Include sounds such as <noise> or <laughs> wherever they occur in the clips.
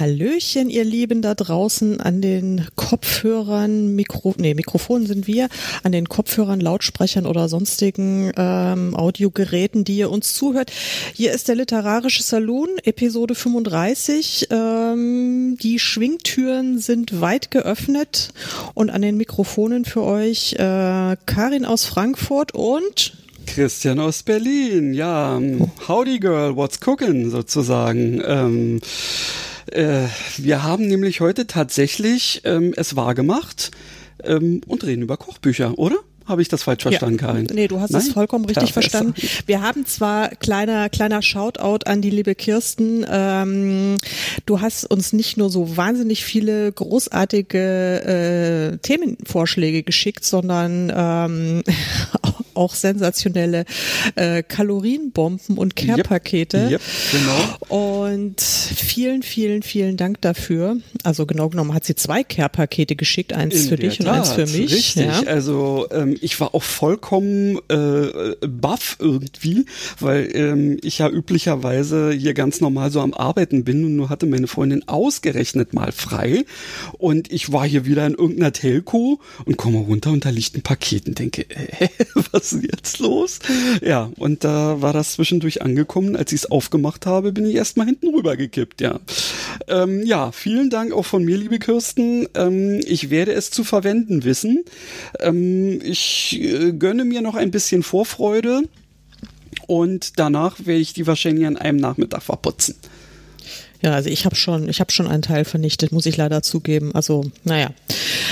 Hallöchen, ihr Lieben da draußen an den Kopfhörern, Mikro, nee, Mikrofonen sind wir, an den Kopfhörern, Lautsprechern oder sonstigen ähm, Audiogeräten, die ihr uns zuhört. Hier ist der Literarische Saloon, Episode 35. Ähm, die Schwingtüren sind weit geöffnet und an den Mikrofonen für euch äh, Karin aus Frankfurt und Christian aus Berlin, ja. Howdy Girl, what's cooking sozusagen. Ähm, äh, wir haben nämlich heute tatsächlich ähm, es wahrgemacht ähm, und reden über Kochbücher, oder? Habe ich das falsch verstanden, ja. Karin? Nee, du hast Nein? es vollkommen richtig Klar, verstanden. Wir haben zwar kleiner kleiner Shoutout an die liebe Kirsten. Ähm, du hast uns nicht nur so wahnsinnig viele großartige äh, Themenvorschläge geschickt, sondern ähm, <laughs> auch sensationelle äh, Kalorienbomben und Care-Pakete. Yep, yep, genau. Und vielen, vielen, vielen Dank dafür. Also genau genommen hat sie zwei Care-Pakete geschickt, eins In für dich Tat, und eins für mich. Richtig. Ja. Also ähm, ich war auch vollkommen äh, baff irgendwie, weil ähm, ich ja üblicherweise hier ganz normal so am Arbeiten bin und nur hatte meine Freundin ausgerechnet mal frei und ich war hier wieder in irgendeiner Telco und komme runter und da liegt ein Paket und denke, <laughs> äh, was ist jetzt los? Ja, und da war das zwischendurch angekommen. Als ich es aufgemacht habe, bin ich erstmal hinten rüber gekippt, ja. Ähm, ja, vielen Dank auch von mir, liebe Kirsten. Ähm, ich werde es zu verwenden wissen. Ähm, ich äh, gönne mir noch ein bisschen Vorfreude und danach werde ich die wahrscheinlich an einem Nachmittag verputzen. Ja, also ich habe schon, ich habe schon einen Teil vernichtet, muss ich leider zugeben. Also, naja.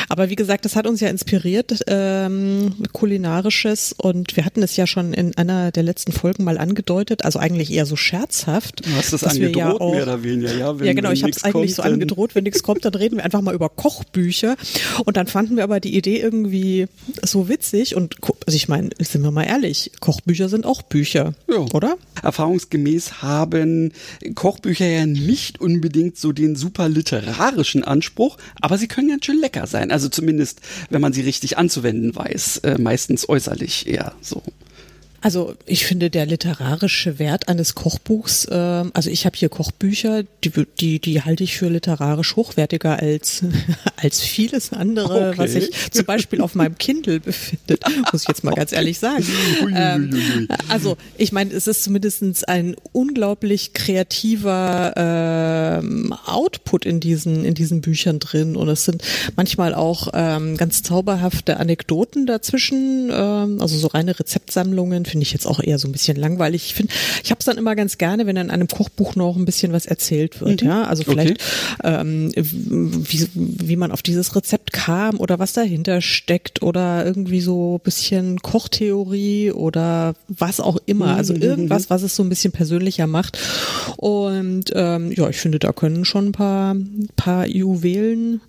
Aber wie gesagt, das hat uns ja inspiriert, ähm, kulinarisches und wir hatten es ja schon in einer der letzten Folgen mal angedeutet, also eigentlich eher so scherzhaft. Du hast es angedroht, ja auch, mehr oder weniger, ja. Wenn, ja, genau, ich habe es eigentlich so angedroht, wenn nichts kommt, dann reden wir einfach mal über Kochbücher. Und dann fanden wir aber die Idee irgendwie so witzig und also ich meine, sind wir mal ehrlich, Kochbücher sind auch Bücher, ja. oder? Erfahrungsgemäß haben Kochbücher ja nicht nicht unbedingt so den super literarischen Anspruch, aber sie können ganz schön lecker sein. Also zumindest, wenn man sie richtig anzuwenden weiß, äh, meistens äußerlich eher so. Also ich finde der literarische Wert eines Kochbuchs, äh, also ich habe hier Kochbücher, die, die, die halte ich für literarisch hochwertiger als, <laughs> als vieles andere, okay. was sich zum Beispiel auf meinem Kindle befindet, muss ich jetzt mal ganz ehrlich sagen. Ähm, also ich meine, es ist zumindest ein unglaublich kreativer ähm, Output in diesen, in diesen Büchern drin und es sind manchmal auch ähm, ganz zauberhafte Anekdoten dazwischen, ähm, also so reine Rezeptsammlungen finde ich jetzt auch eher so ein bisschen langweilig. Ich finde, ich habe es dann immer ganz gerne, wenn in einem Kochbuch noch ein bisschen was erzählt wird. Mhm. Ja, also vielleicht okay. ähm, wie, wie man auf dieses Rezept kam oder was dahinter steckt oder irgendwie so ein bisschen Kochtheorie oder was auch immer. Also mhm. irgendwas, was es so ein bisschen persönlicher macht. Und ähm, ja, ich finde, da können schon ein paar, paar Juwelen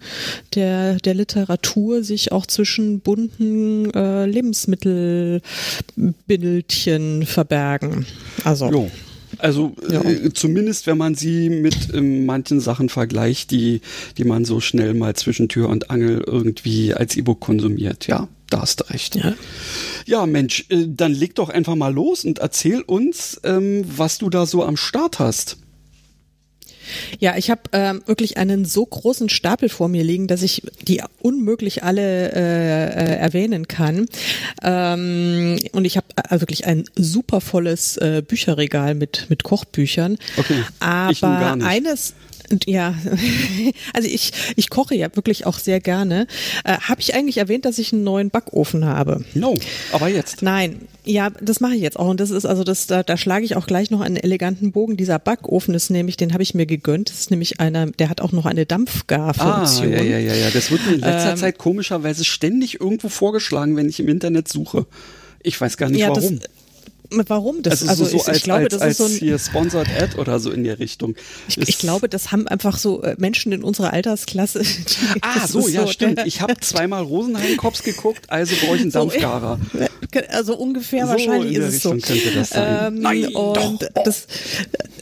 der, der Literatur sich auch zwischen bunten äh, Lebensmittelbindeln Bildchen verbergen. Also. Jo. Also ja. äh, zumindest, wenn man sie mit äh, manchen Sachen vergleicht, die, die man so schnell mal zwischen Tür und Angel irgendwie als E-Book konsumiert. Ja, da hast du recht. Ja, ja Mensch, äh, dann leg doch einfach mal los und erzähl uns, ähm, was du da so am Start hast. Ja, ich habe ähm, wirklich einen so großen Stapel vor mir liegen, dass ich die unmöglich alle äh, äh, erwähnen kann. Ähm, und ich habe äh, wirklich ein super volles äh, Bücherregal mit mit Kochbüchern. Okay. Aber eines ja, <laughs> also ich, ich koche ja wirklich auch sehr gerne. Äh, habe ich eigentlich erwähnt, dass ich einen neuen Backofen habe? No, aber jetzt. Nein, ja, das mache ich jetzt auch. Und das ist also das, da, da schlage ich auch gleich noch einen eleganten Bogen. Dieser Backofen ist nämlich, den habe ich mir gegönnt. Das ist nämlich einer, der hat auch noch eine Dampfgarfunktion. Ah, ja, ja, ja, ja. Das wird mir in letzter ähm, Zeit komischerweise ständig irgendwo vorgeschlagen, wenn ich im Internet suche. Ich weiß gar nicht ja, warum. Das, Warum? Das, also, also so, ich, als, ich glaube, als, das als ist so ein, hier Sponsored Ad oder so in der Richtung. ich, ich glaube, das haben einfach so äh, Menschen in unserer Altersklasse. <laughs> Ah, so, ja, stimmt. der- Ich habe zweimal Rosenheim-Cops geguckt, also brauche ich einen So, Dampfgarer. Also ungefähr So wahrscheinlich ist es so. Richtung könnte das sein. Ähm, Nein, und doch. das,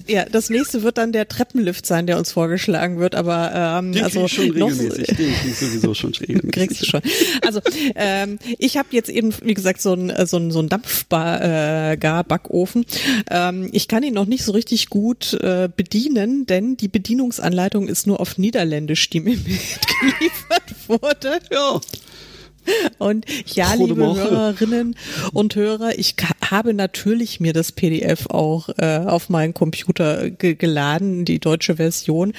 ja, das nächste wird dann der Treppenlift sein, der uns vorgeschlagen wird. Aber ähm, Den also schon noch, regelmäßig. Den krieg ich sowieso schon <laughs> regelmäßig. kriegst du schon. Also ähm, ich habe jetzt eben, wie gesagt, so ein so ein, so ein Dampfgar-Backofen. Ähm, ich kann ihn noch nicht so richtig gut äh, bedienen, denn die Bedienungsanleitung ist nur auf Niederländisch, die mir <laughs> mitgeliefert wurde. Ja. Und ja, liebe. Hörerinnen und Hörer, ich habe natürlich mir das PDF auch äh, auf meinen Computer ge geladen, die deutsche Version.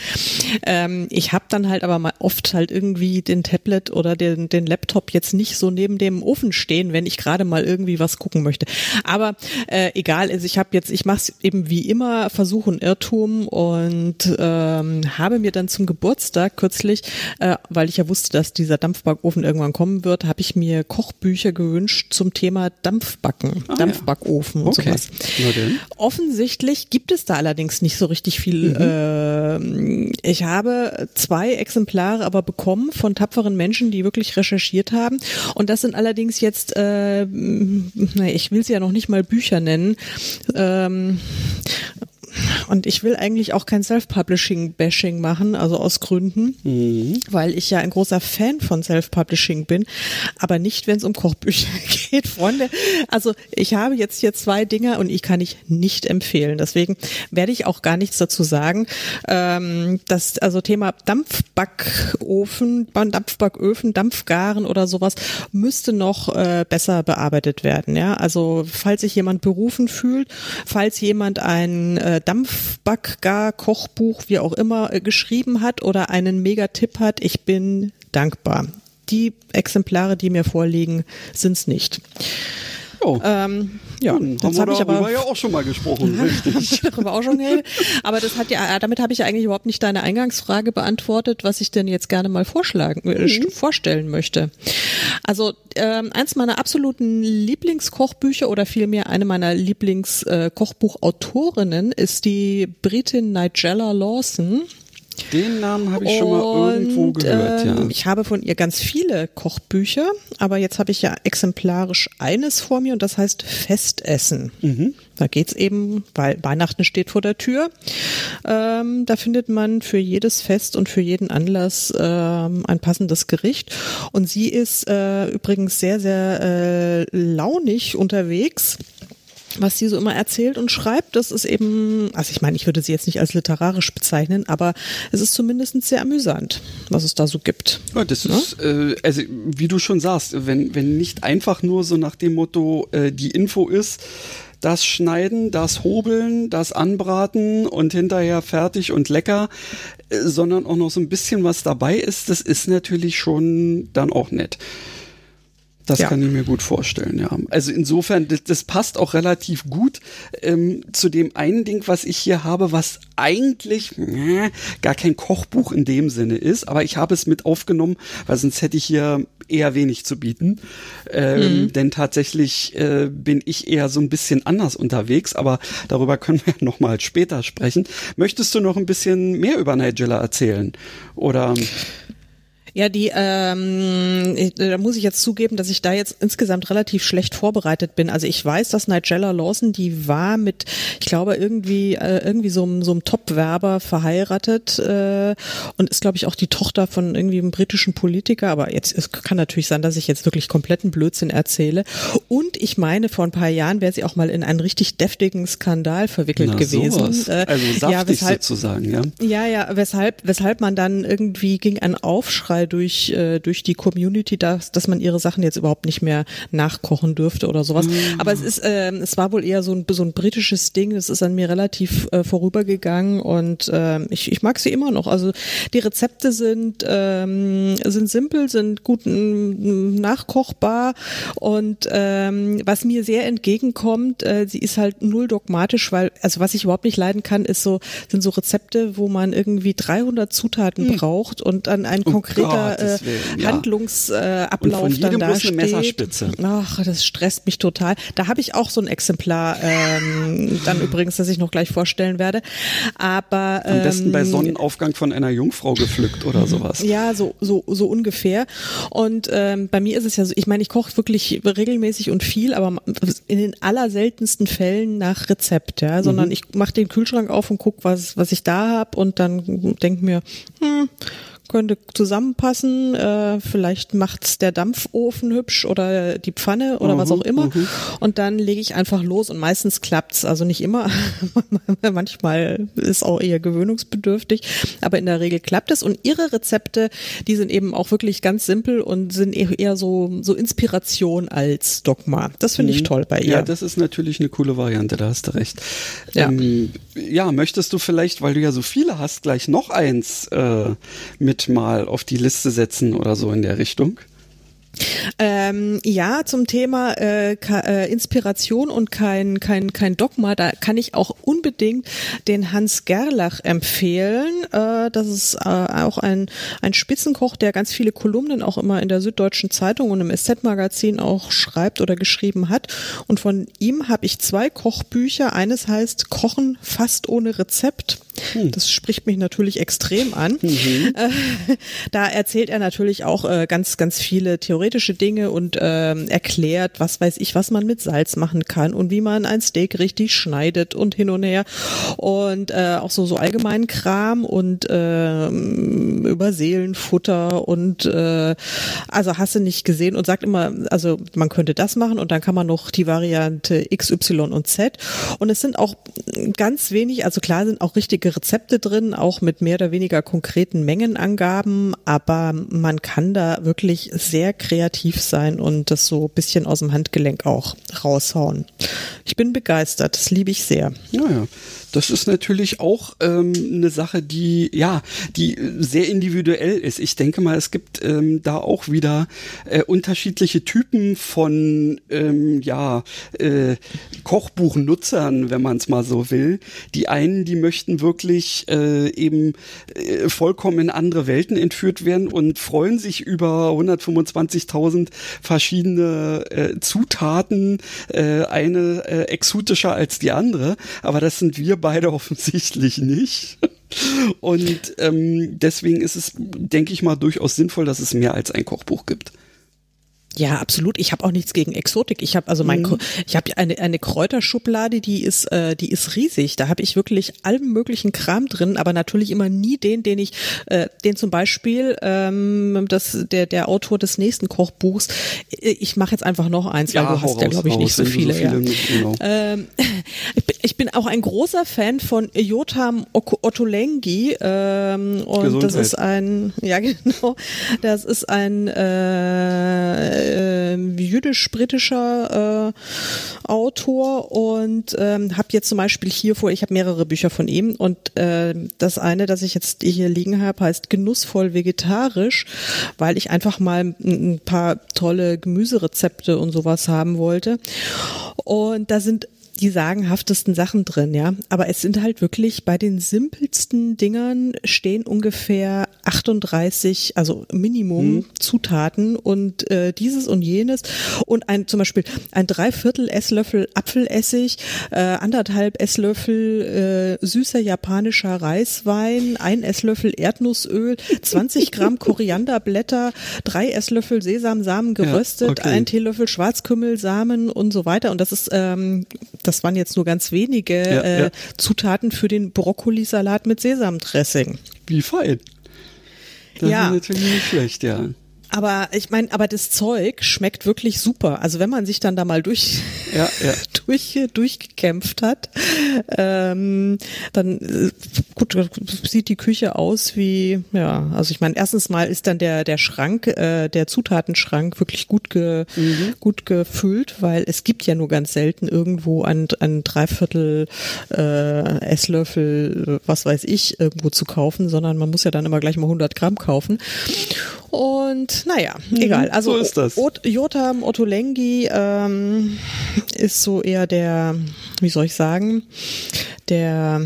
Ähm, ich habe dann halt aber mal oft halt irgendwie den Tablet oder den, den Laptop jetzt nicht so neben dem Ofen stehen, wenn ich gerade mal irgendwie was gucken möchte. Aber äh, egal, also ich habe jetzt, ich mache es eben wie immer, Versuch und Irrtum und ähm, habe mir dann zum Geburtstag kürzlich, äh, weil ich ja wusste, dass dieser Dampfbackofen irgendwann kommen wird, habe ich mir Kochbücher gewünscht zum Thema Dampfbacken, Ah, ja. Dampfbackofen und Okay. sowas. Na denn. Offensichtlich gibt es da allerdings nicht so richtig viel. Mhm. Äh, ich habe zwei Exemplare aber bekommen von tapferen Menschen, die wirklich recherchiert haben. Und das sind allerdings jetzt, äh, ich will sie ja noch nicht mal Bücher nennen. Ähm, und ich will eigentlich auch kein Self-Publishing-Bashing machen, also aus Gründen, Mhm. weil ich ja ein großer Fan von Self-Publishing bin, aber nicht, wenn es um Kochbücher <laughs> geht, Freunde. Also ich habe jetzt hier zwei Dinger und ich kann ich nicht empfehlen. Deswegen werde ich auch gar nichts dazu sagen. Ähm, das also Thema Dampfbackofen, Dampfbacköfen, Dampfgaren oder sowas müsste noch äh, besser bearbeitet werden. Ja, also falls sich jemand berufen fühlt, falls jemand ein äh, Dampfbackgar-Kochbuch, wie auch immer, äh, geschrieben hat oder einen Mega-Tipp hat, ich bin dankbar. Die Exemplare, die mir vorliegen, sind's nicht. Oh. Ähm, ja, Hm, haben das wir habe ich darüber aber ja auch schon mal gesprochen, <laughs> richtig. <laughs> darüber auch schon geredet. Aber das hat ja, damit habe ich ja eigentlich überhaupt nicht deine Eingangsfrage beantwortet, was ich denn jetzt gerne mal vorschlagen, äh, st- vorstellen möchte. Also ähm, eins meiner absoluten Lieblingskochbücher oder vielmehr eine meiner Lieblingskochbuchautorinnen ist die Britin Nigella Lawson. Den Namen habe ich schon mal irgendwo Und, gehört, ja. ähm, Ich habe von ihr ganz viele Kochbücher, aber jetzt habe ich ja exemplarisch eines vor mir und das heißt Festessen. Mhm. Da geht's eben, weil Weihnachten steht vor der Tür. Ähm, da findet man für jedes Fest und für jeden Anlass ähm, ein passendes Gericht. Und sie ist äh, übrigens sehr, sehr äh, launig unterwegs was sie so immer erzählt und schreibt, das ist eben, also ich meine, ich würde sie jetzt nicht als literarisch bezeichnen, aber es ist zumindest sehr amüsant, was es da so gibt. Ja, das ist, äh, also wie du schon sagst, wenn, wenn nicht einfach nur so nach dem Motto, äh, die Info ist, das Schneiden, das Hobeln, das Anbraten und hinterher fertig und lecker, äh, sondern auch noch so ein bisschen was dabei ist, das ist natürlich schon dann auch nett. Das Ja. kann ich mir gut vorstellen, ja. Also insofern, das, das passt auch relativ gut ähm, zu dem einen Ding, was ich hier habe, was eigentlich äh, gar kein Kochbuch in dem Sinne ist, aber ich habe es mit aufgenommen, weil sonst hätte ich hier eher wenig zu bieten. Ähm, Denn tatsächlich äh, bin ich eher so ein bisschen anders unterwegs, aber darüber können wir <laughs> nochmal später sprechen. Möchtest du noch ein bisschen mehr über Nigella erzählen? Oder Ja, die, ähm, da muss ich jetzt zugeben, dass ich da jetzt insgesamt relativ schlecht vorbereitet bin. Also ich weiß, dass Nigella Lawson, die war mit, ich glaube, irgendwie, äh, irgendwie so, einem- so einem Top-Werber verheiratet äh, und ist, glaube ich, auch die Tochter von irgendwie einem britischen Politiker. Aber jetzt, es kann natürlich sein, dass ich jetzt wirklich kompletten Blödsinn erzähle. Und ich meine, vor ein paar Jahren wäre sie auch mal in einen richtig deftigen Skandal verwickelt na, gewesen. sowas. Äh, also saftig ja, weshalb, sozusagen, ja. ja, ja, weshalb, weshalb man dann irgendwie ging ein Aufschrei durch, äh, durch die Community, dass, dass man ihre Sachen jetzt überhaupt nicht mehr nachkochen dürfte oder sowas. Aber es ist, ähm, es war wohl eher so ein, so ein britisches Ding, das ist an mir relativ äh, vorübergegangen und ähm, ich, ich mag sie immer noch. Also die Rezepte sind, ähm, sind simpel, sind gut mm, nachkochbar und ähm, was mir sehr entgegenkommt, äh, sie ist halt null dogmatisch, weil, also was ich überhaupt nicht leiden kann, ist so, sind so Rezepte, wo man irgendwie 300 Zutaten braucht und dann einen konkreten später äh, ja. Handlungsablauf äh, dann da steht. Messerspitze. Ach, das stresst mich total. Da habe ich auch so ein Exemplar, ähm, dann übrigens, das ich noch gleich vorstellen werde. Aber ähm, am besten bei ähm, Sonnenaufgang von einer Jungfrau gepflückt oder sowas. Ja, so so so ungefähr. Und ähm, bei mir ist es ja so, ich meine, ich koche wirklich regelmäßig und viel, aber in den allerseltensten Fällen nach Rezept, ja, sondern mhm. ich mache den Kühlschrank auf und guck, was was ich da habe und dann denk mir, hm, könnte zusammenpassen. Äh, vielleicht macht's der Dampfofen hübsch oder die Pfanne oder uh was auch immer. Uh Und dann lege ich einfach los und meistens klappt's. Also nicht immer. <laughs> Manchmal ist auch eher gewöhnungsbedürftig, aber in der Regel klappt es. Und ihre Rezepte, die sind eben auch wirklich ganz simpel und sind eher so so Inspiration als Dogma. Das finde ich mhm. toll bei ihr. Ja, das ist natürlich eine coole Variante. Da hast du recht. Ja, ähm, ja möchtest du vielleicht, weil du ja so viele hast, gleich noch eins äh, mit mit mal auf die Liste setzen oder so in der Richtung? Ähm, ja, zum Thema äh, äh, Inspiration und kein, kein, kein Dogma, da kann ich auch unbedingt den Hans Gerlach empfehlen. Äh, das ist äh, auch ein, ein Spitzenkoch, der ganz viele Kolumnen auch immer in der Süddeutschen Zeitung und im SZ-Magazin auch schreibt oder geschrieben hat. Und von ihm habe ich zwei Kochbücher. Eines heißt Kochen fast ohne Rezept hm. Das spricht mich natürlich extrem an. Mhm. Äh, da erzählt er natürlich auch äh, ganz, ganz viele theoretische Dinge und äh, erklärt, was weiß ich, was man mit Salz machen kann und wie man ein Steak richtig schneidet und hin und her und äh, auch so so allgemeinen Kram und äh, über Seelenfutter und also hast du nicht gesehen und sagt immer, also man könnte das machen und dann kann man noch die Variante X, Y und Z und es sind auch ganz wenig, also klar sind auch richtige Rezepte drin, auch mit mehr oder weniger konkreten Mengenangaben, aber man kann da wirklich sehr kreativ sein und das so ein bisschen aus dem Handgelenk auch raushauen. Ich bin begeistert, das liebe ich sehr. Naja, das ist natürlich auch ähm, eine Sache, die ja, die sehr individuell ist. Ich denke mal, es gibt ähm, da auch wieder äh, unterschiedliche Typen von ähm, ja äh, Kochbuchnutzern, wenn man es mal so will. Die einen, die möchten wirklich äh, eben äh, vollkommen in andere Welten entführt werden und freuen sich über 125.000 verschiedene äh, Zutaten, äh, eine äh, exotischer als die andere. Aber das sind wir beide <laughs> offensichtlich nicht. Und ähm, deswegen ist es, denke ich mal, durchaus sinnvoll, dass es mehr als ein Kochbuch gibt. Ja, absolut. Ich habe auch nichts gegen Exotik. Ich habe also mein, mhm. ich habe eine eine Kräuterschublade, die ist äh, die ist riesig. Da habe ich wirklich allen möglichen Kram drin, aber natürlich immer nie den, den ich, äh, den zum Beispiel ähm, das der der Autor des nächsten Kochbuchs. Äh, ich mache jetzt einfach noch eins, ja, weil du hast ja glaube ich nicht so viele. So viele ja. genau. ähm, <laughs> ich, bin, ich bin auch ein großer Fan von Jotam Ottolenghi ähm, und Gesundheit. das ist ein ja <laughs> genau, das ist ein äh, äh, jüdisch-britischer äh, Autor und ähm, habe jetzt zum Beispiel hier vor, ich habe mehrere Bücher von ihm und äh, das eine, das ich jetzt hier liegen habe, heißt Genussvoll vegetarisch, weil ich einfach mal ein paar tolle Gemüserezepte und sowas haben wollte. Und da sind die sagenhaftesten Sachen drin, ja. Aber es sind halt wirklich bei den simpelsten Dingern stehen ungefähr 38, also Minimum mhm. Zutaten und äh, dieses und jenes und ein zum Beispiel ein Dreiviertel Esslöffel Apfelessig, äh, anderthalb Esslöffel äh, süßer japanischer Reiswein, ein Esslöffel Erdnussöl, 20 <laughs> Gramm Korianderblätter, drei Esslöffel Sesamsamen geröstet, ja, okay. ein Teelöffel Schwarzkümmelsamen und so weiter. Und das ist ähm, das waren jetzt nur ganz wenige ja, äh, ja. Zutaten für den Brokkolisalat mit Sesamdressing. Wie fein. Das ja. ist natürlich nicht schlecht, ja. Aber ich meine, aber das Zeug schmeckt wirklich super. Also wenn man sich dann da mal durch, ja, ja. <laughs> durch durchgekämpft hat, ähm, dann äh, gut sieht die Küche aus wie ja. Also ich meine, erstens mal ist dann der der Schrank, äh, der Zutatenschrank wirklich gut ge, mhm. gut gefüllt, weil es gibt ja nur ganz selten irgendwo ein, ein Dreiviertel äh, Esslöffel, was weiß ich, irgendwo zu kaufen, sondern man muss ja dann immer gleich mal 100 Gramm kaufen. Und naja, mhm, egal. Also so ist das. Jotam Ottolenghi ähm, ist so eher der, wie soll ich sagen, der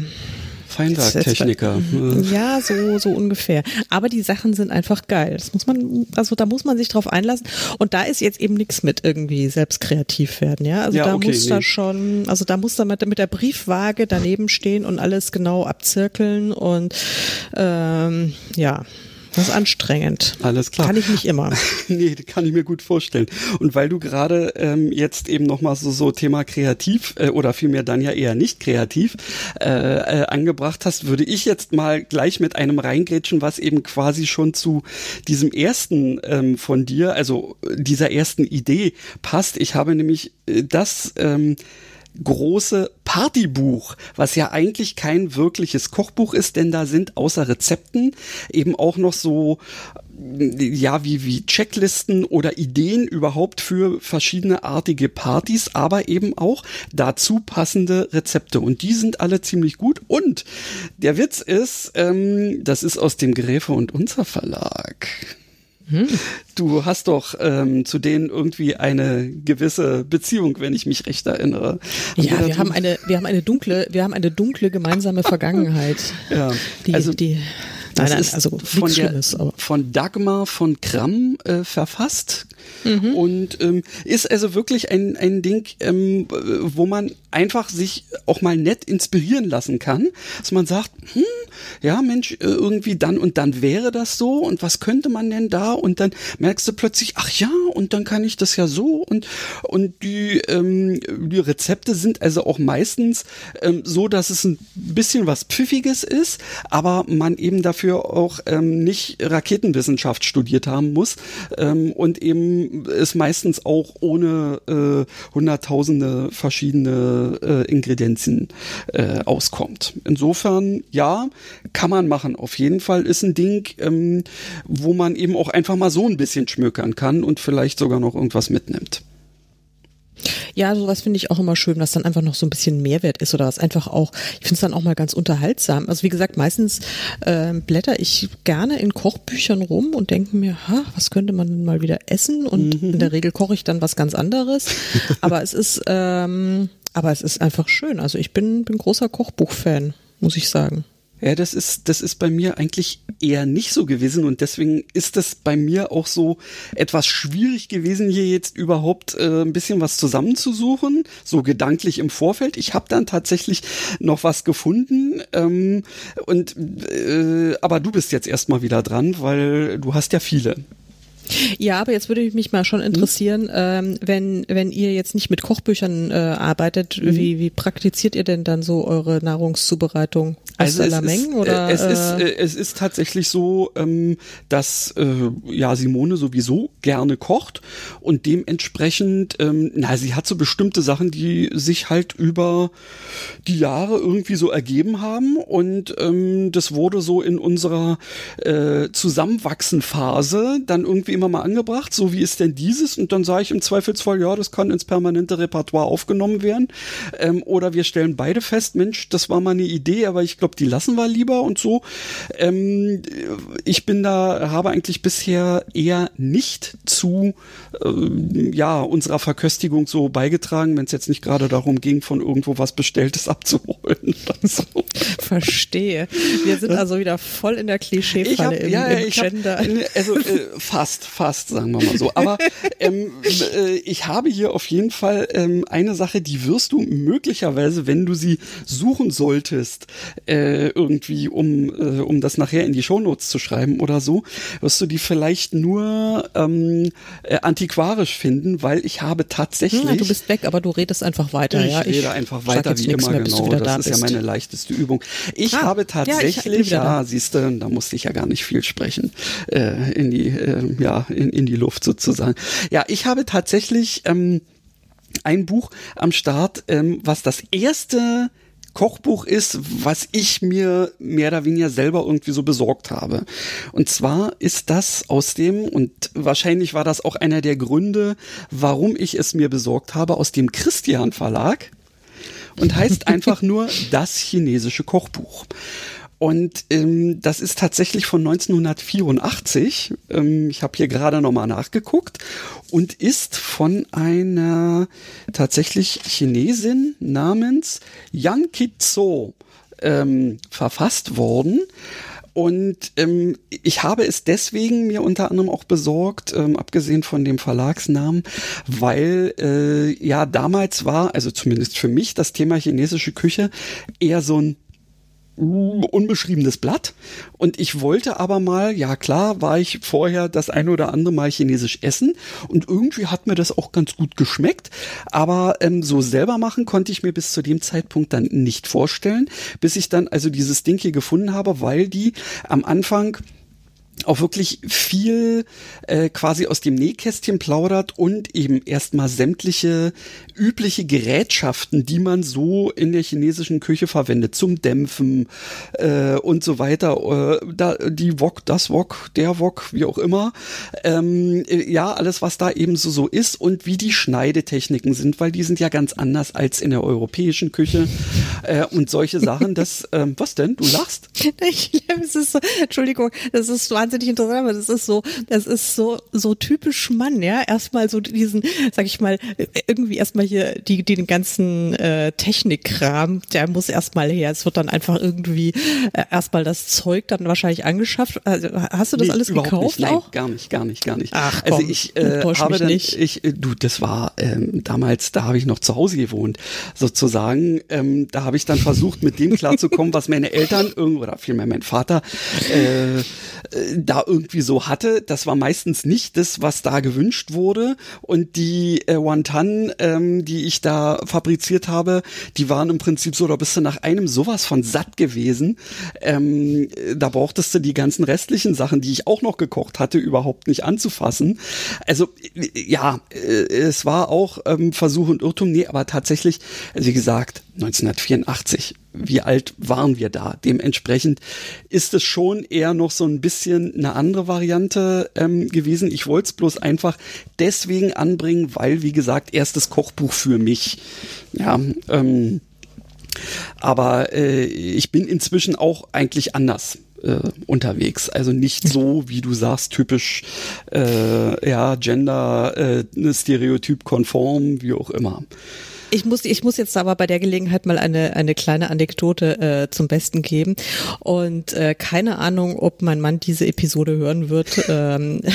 Feinwerktechniker. Ja, so, so ungefähr. Aber die Sachen sind einfach geil. Das muss man, also da muss man sich drauf einlassen. Und da ist jetzt eben nichts mit irgendwie selbst kreativ werden, ja. Also Ja, da okay, muss nee. da schon, also da muss da mit, mit der Briefwaage daneben stehen und alles genau abzirkeln und ähm, ja. Das ist anstrengend. Alles klar. Kann ich nicht immer. <laughs> nee, kann ich mir gut vorstellen. Und weil du gerade ähm, jetzt eben nochmal so, so Thema kreativ äh, oder vielmehr dann ja eher nicht kreativ äh, äh, angebracht hast, würde ich jetzt mal gleich mit einem reingrätschen, was eben quasi schon zu diesem ersten ähm, von dir, also dieser ersten Idee passt. Ich habe nämlich äh, das ähm, große Partybuch, was ja eigentlich kein wirkliches Kochbuch ist, denn da sind außer Rezepten eben auch noch so ja, wie, wie Checklisten oder Ideen überhaupt für verschiedene artige Partys, aber eben auch dazu passende Rezepte. Und die sind alle ziemlich gut. Und der Witz ist, ähm, das ist aus dem Gräfe und Unser Verlag. Du hast doch ähm, zu denen irgendwie eine gewisse Beziehung, wenn ich mich recht erinnere. Haben Ja, wir so- haben eine, wir haben eine dunkle, wir haben eine dunkle gemeinsame Vergangenheit. <laughs> Ja, Die, also die, Das nein, nein, ist also von, der, von Dagmar von Kramm äh, verfasst Mhm. und ähm, ist also wirklich ein, ein Ding, ähm, wo man einfach sich auch mal nett inspirieren lassen kann, dass man sagt, hm, ja Mensch, äh, irgendwie dann und dann wäre das so und was könnte man denn da und dann merkst du plötzlich, ach ja und dann kann ich das ja so und und die ähm, die Rezepte sind also auch meistens ähm, so, dass es ein bisschen was Pfiffiges ist, aber man eben dafür auch ähm, nicht Raketenwissenschaft studiert haben muss ähm, und eben es meistens auch ohne äh, hunderttausende verschiedene äh, Ingredienzen äh, auskommt. Insofern, ja, kann man machen. Auf jeden Fall ist ein Ding, ähm, wo man eben auch einfach mal so ein bisschen schmökern kann und vielleicht sogar noch irgendwas mitnimmt. Ja, sowas finde ich auch immer schön, was dann einfach noch so ein bisschen Mehrwert ist oder was einfach auch, ich finde es dann auch mal ganz unterhaltsam. Also wie gesagt, meistens ähm, blätter ich gerne in Kochbüchern rum und denke mir, ha, was könnte man denn mal wieder essen? Und in der Regel koche ich dann was ganz anderes. <laughs> aber es ist, ähm, aber es ist einfach schön. Also ich bin, bin großer Kochbuchfan, muss ich sagen. Ja, das ist, das ist bei mir eigentlich eher nicht so gewesen und deswegen ist es bei mir auch so etwas schwierig gewesen, hier jetzt überhaupt äh, ein bisschen was zusammenzusuchen, so gedanklich im Vorfeld. Ich habe dann tatsächlich noch was gefunden ähm, und äh, aber du bist jetzt erstmal wieder dran, weil du hast ja viele. <laughs> Ja, aber jetzt würde ich mich mal schon interessieren, ähm, wenn, wenn ihr jetzt nicht mit Kochbüchern äh, arbeitet, wie, wie praktiziert ihr denn dann so eure Nahrungszubereitung? Aus Also es Mengen ist, oder? äh, es, ist, äh, äh, es ist tatsächlich so, ähm, dass äh, ja Simone sowieso gerne kocht und dementsprechend, ähm, na, sie hat so bestimmte Sachen, die sich halt über die Jahre irgendwie so ergeben haben und ähm, das wurde so in unserer äh, Zusammenwachsenphase dann irgendwie immer mal angebracht, so wie ist denn dieses und dann sage ich im Zweifelsfall, ja, das kann ins permanente Repertoire aufgenommen werden ähm, oder wir stellen beide fest, Mensch, das war mal eine Idee, aber ich glaube, die lassen wir lieber und so. Ähm, ich bin da, habe eigentlich bisher eher nicht zu ähm, ja unserer Verköstigung so beigetragen, wenn es jetzt nicht gerade darum ging, von irgendwo was Bestelltes <laughs> abzuholen so. Verstehe. Wir sind also wieder voll in der Klischeefalle hab, im, ja, im ich hab, Gender. ne, also äh, fast, fast, sagen wir mal so. Aber ähm, äh, ich habe hier auf jeden Fall ähm, eine Sache, die wirst du möglicherweise, wenn du sie suchen solltest, äh, irgendwie, um, äh, um das nachher in die Shownotes zu schreiben oder so, wirst du die vielleicht nur ähm, äh, antiquarisch finden, weil ich habe tatsächlich. Hm, du bist weg, aber du redest einfach weiter. Ich ja, rede einfach weiter wie immer, mehr, genau. Das da ist ja bist. meine leichteste Übung. Ich Ah, habe ja, ich tatsächlich, ja, siehst du, da musste ich ja gar nicht viel sprechen, äh, in die, äh, ja, in, in die Luft sozusagen. Ja, ich habe tatsächlich ähm, ein Buch am Start, ähm, was das erste Kochbuch ist, was ich mir mehr oder weniger selber irgendwie so besorgt habe. Und zwar ist das aus dem, und wahrscheinlich war das auch einer der Gründe, warum ich es mir besorgt habe, aus dem Christian Verlag und heißt <laughs> einfach nur das chinesische Kochbuch. Und ähm, das ist tatsächlich von 1984. Ähm, ich habe hier gerade nochmal nachgeguckt und ist von einer tatsächlich Chinesin namens Yan Kitso ähm, verfasst worden. Und ähm, ich habe es deswegen mir unter anderem auch besorgt, ähm, abgesehen von dem Verlagsnamen, weil äh, ja damals war, also zumindest für mich, das Thema chinesische Küche eher so ein unbeschriebenes Blatt. Und ich wollte aber mal, ja klar, war ich vorher das ein oder andere Mal chinesisch essen und irgendwie hat mir das auch ganz gut geschmeckt. Aber ähm, so selber machen konnte ich mir bis zu dem Zeitpunkt dann nicht vorstellen, bis ich dann also dieses Ding hier gefunden habe, weil die am Anfang auch wirklich viel äh, quasi aus dem Nähkästchen plaudert und eben erstmal sämtliche übliche Gerätschaften, die man so in der chinesischen Küche verwendet, zum Dämpfen äh, und so weiter, äh, da, die Wok, das Wok, der Wok, wie auch immer, ähm, äh, ja, alles, was da eben so, so ist und wie die Schneidetechniken sind, weil die sind ja ganz anders als in der europäischen Küche äh, und solche Sachen, das, <laughs> ähm, was denn, du lachst? <laughs> Ich, es ist so, Entschuldigung, das ist wahnsinnig interessant, aber das ist so, das ist so, so typisch Mann, ja. Erstmal so diesen, sag ich mal, irgendwie erstmal hier die, den ganzen äh, Technikkram, der muss erstmal her. Es wird dann einfach irgendwie äh, erstmal das Zeug dann wahrscheinlich angeschafft. Also, hast du das Nee, alles gekauft nicht. Nein, auch? gar nicht, gar nicht, gar nicht. Ach, also komm, ich äh, habe dann, nicht. ich, äh, du, das war ähm, damals, da habe ich noch zu Hause gewohnt, sozusagen. Ähm, da habe ich dann versucht, mit dem klarzukommen, was meine Eltern irgendwo oder vielmehr mein Vater äh, äh, da irgendwie so hatte. Das war meistens nicht das, was da gewünscht wurde. Und die äh, Wonton, ähm, die ich da fabriziert habe, die waren im Prinzip so, da bist du nach einem sowas von satt gewesen. Ähm, da brauchtest du die ganzen restlichen Sachen, die ich auch noch gekocht hatte, überhaupt nicht anzufassen. Also ja, äh, es war auch ähm, Versuch und Irrtum, nee, aber tatsächlich, wie gesagt, 1984 wie alt waren wir da? Dementsprechend ist es schon eher noch so ein bisschen eine andere Variante ähm, gewesen. Ich wollte es bloß einfach deswegen anbringen, weil, wie gesagt, erstes Kochbuch für mich. Ja, ähm, aber äh, ich bin inzwischen auch eigentlich anders äh, unterwegs. Also nicht so, wie du sagst, typisch äh, ja, Gender, äh, Stereotyp konform, wie auch immer. Ich muss, ich muss jetzt aber bei der Gelegenheit mal eine, eine kleine Anekdote äh, zum Besten geben. Und äh, keine Ahnung, ob mein Mann diese Episode hören wird. Ähm, <laughs>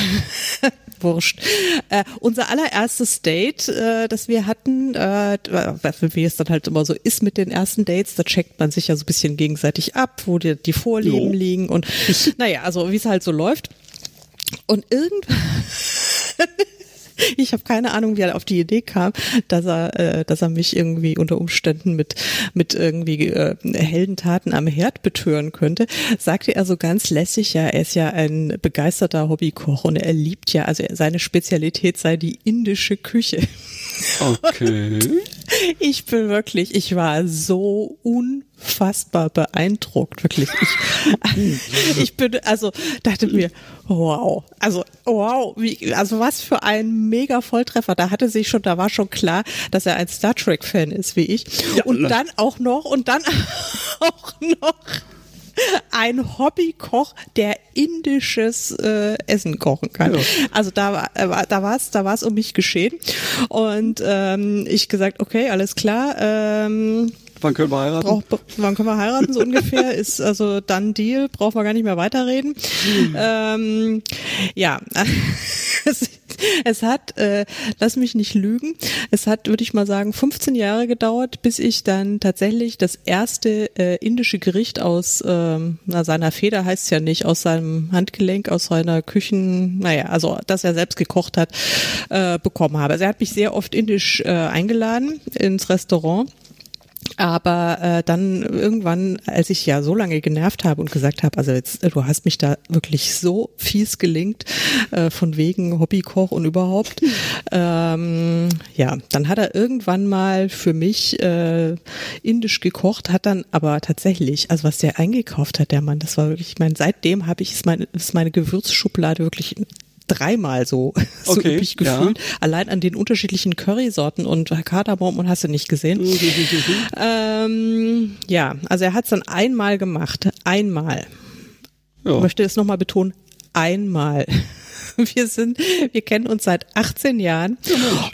wurscht. Äh, unser allererstes Date, äh, das wir hatten, äh, wie es dann halt immer so ist mit den ersten Dates, da checkt man sich ja so ein bisschen gegenseitig ab, wo die, die Vorlieben Jo. liegen und <laughs> naja, also wie es halt so läuft. Und irgendwann <laughs> <laughs> ich habe keine Ahnung, wie er auf die Idee kam, dass er, äh, dass er mich irgendwie unter Umständen mit mit irgendwie äh, Heldentaten am Herd betören könnte. Sagte er so ganz lässig, ja, er ist ja ein begeisterter Hobbykoch und er liebt ja, also seine Spezialität sei die indische Küche. Okay. Ich bin wirklich, ich war so unfassbar beeindruckt, wirklich. Ich, <laughs> ich bin, also dachte mir, wow, also wow, wie, also was für ein mega Volltreffer. Da hatte sich schon, da war schon klar, dass er ein Star Trek Fan ist wie ich. Und na. dann auch noch und dann <laughs> auch noch ein Hobbykoch, der indisches äh, Essen kochen kann. Ja. Also da war äh, da war es da war es um mich geschehen und ähm, ich gesagt okay alles klar ähm, Wann können wir heiraten? brauch, wann können wir heiraten? So ungefähr <laughs> ist also dann Deal brauchen wir gar nicht mehr weiterreden. Ähm, ja <laughs> es, es hat äh, lass mich nicht lügen es hat würde ich mal sagen 15 Jahre gedauert bis ich dann tatsächlich das erste äh, indische Gericht aus ähm, na, seiner Feder heißt ja nicht aus seinem Handgelenk aus seiner Küchen naja also dass er selbst gekocht hat äh, bekommen habe. Also er hat mich sehr oft indisch äh, eingeladen ins Restaurant aber äh, dann irgendwann, als ich ja so lange genervt habe und gesagt habe, also jetzt, äh, du hast mich da wirklich so fies gelingt, äh, von wegen Hobbykoch und überhaupt, ähm, ja, dann hat er irgendwann mal für mich äh, indisch gekocht, hat dann aber tatsächlich, also was der eingekauft hat, der Mann, das war wirklich, ich meine, seitdem habe ich, ist meine, ist meine Gewürzschublade wirklich dreimal so, <laughs> so Okay, üppig ja. gefühlt. Allein an den unterschiedlichen Currysorten und Kardamom und hast du nicht gesehen. ähm, ja, also er hat es dann einmal gemacht. Einmal. Ich Ja. möchte es nochmal betonen. Einmal. <laughs> Wir sind, wir kennen uns seit 18 Jahren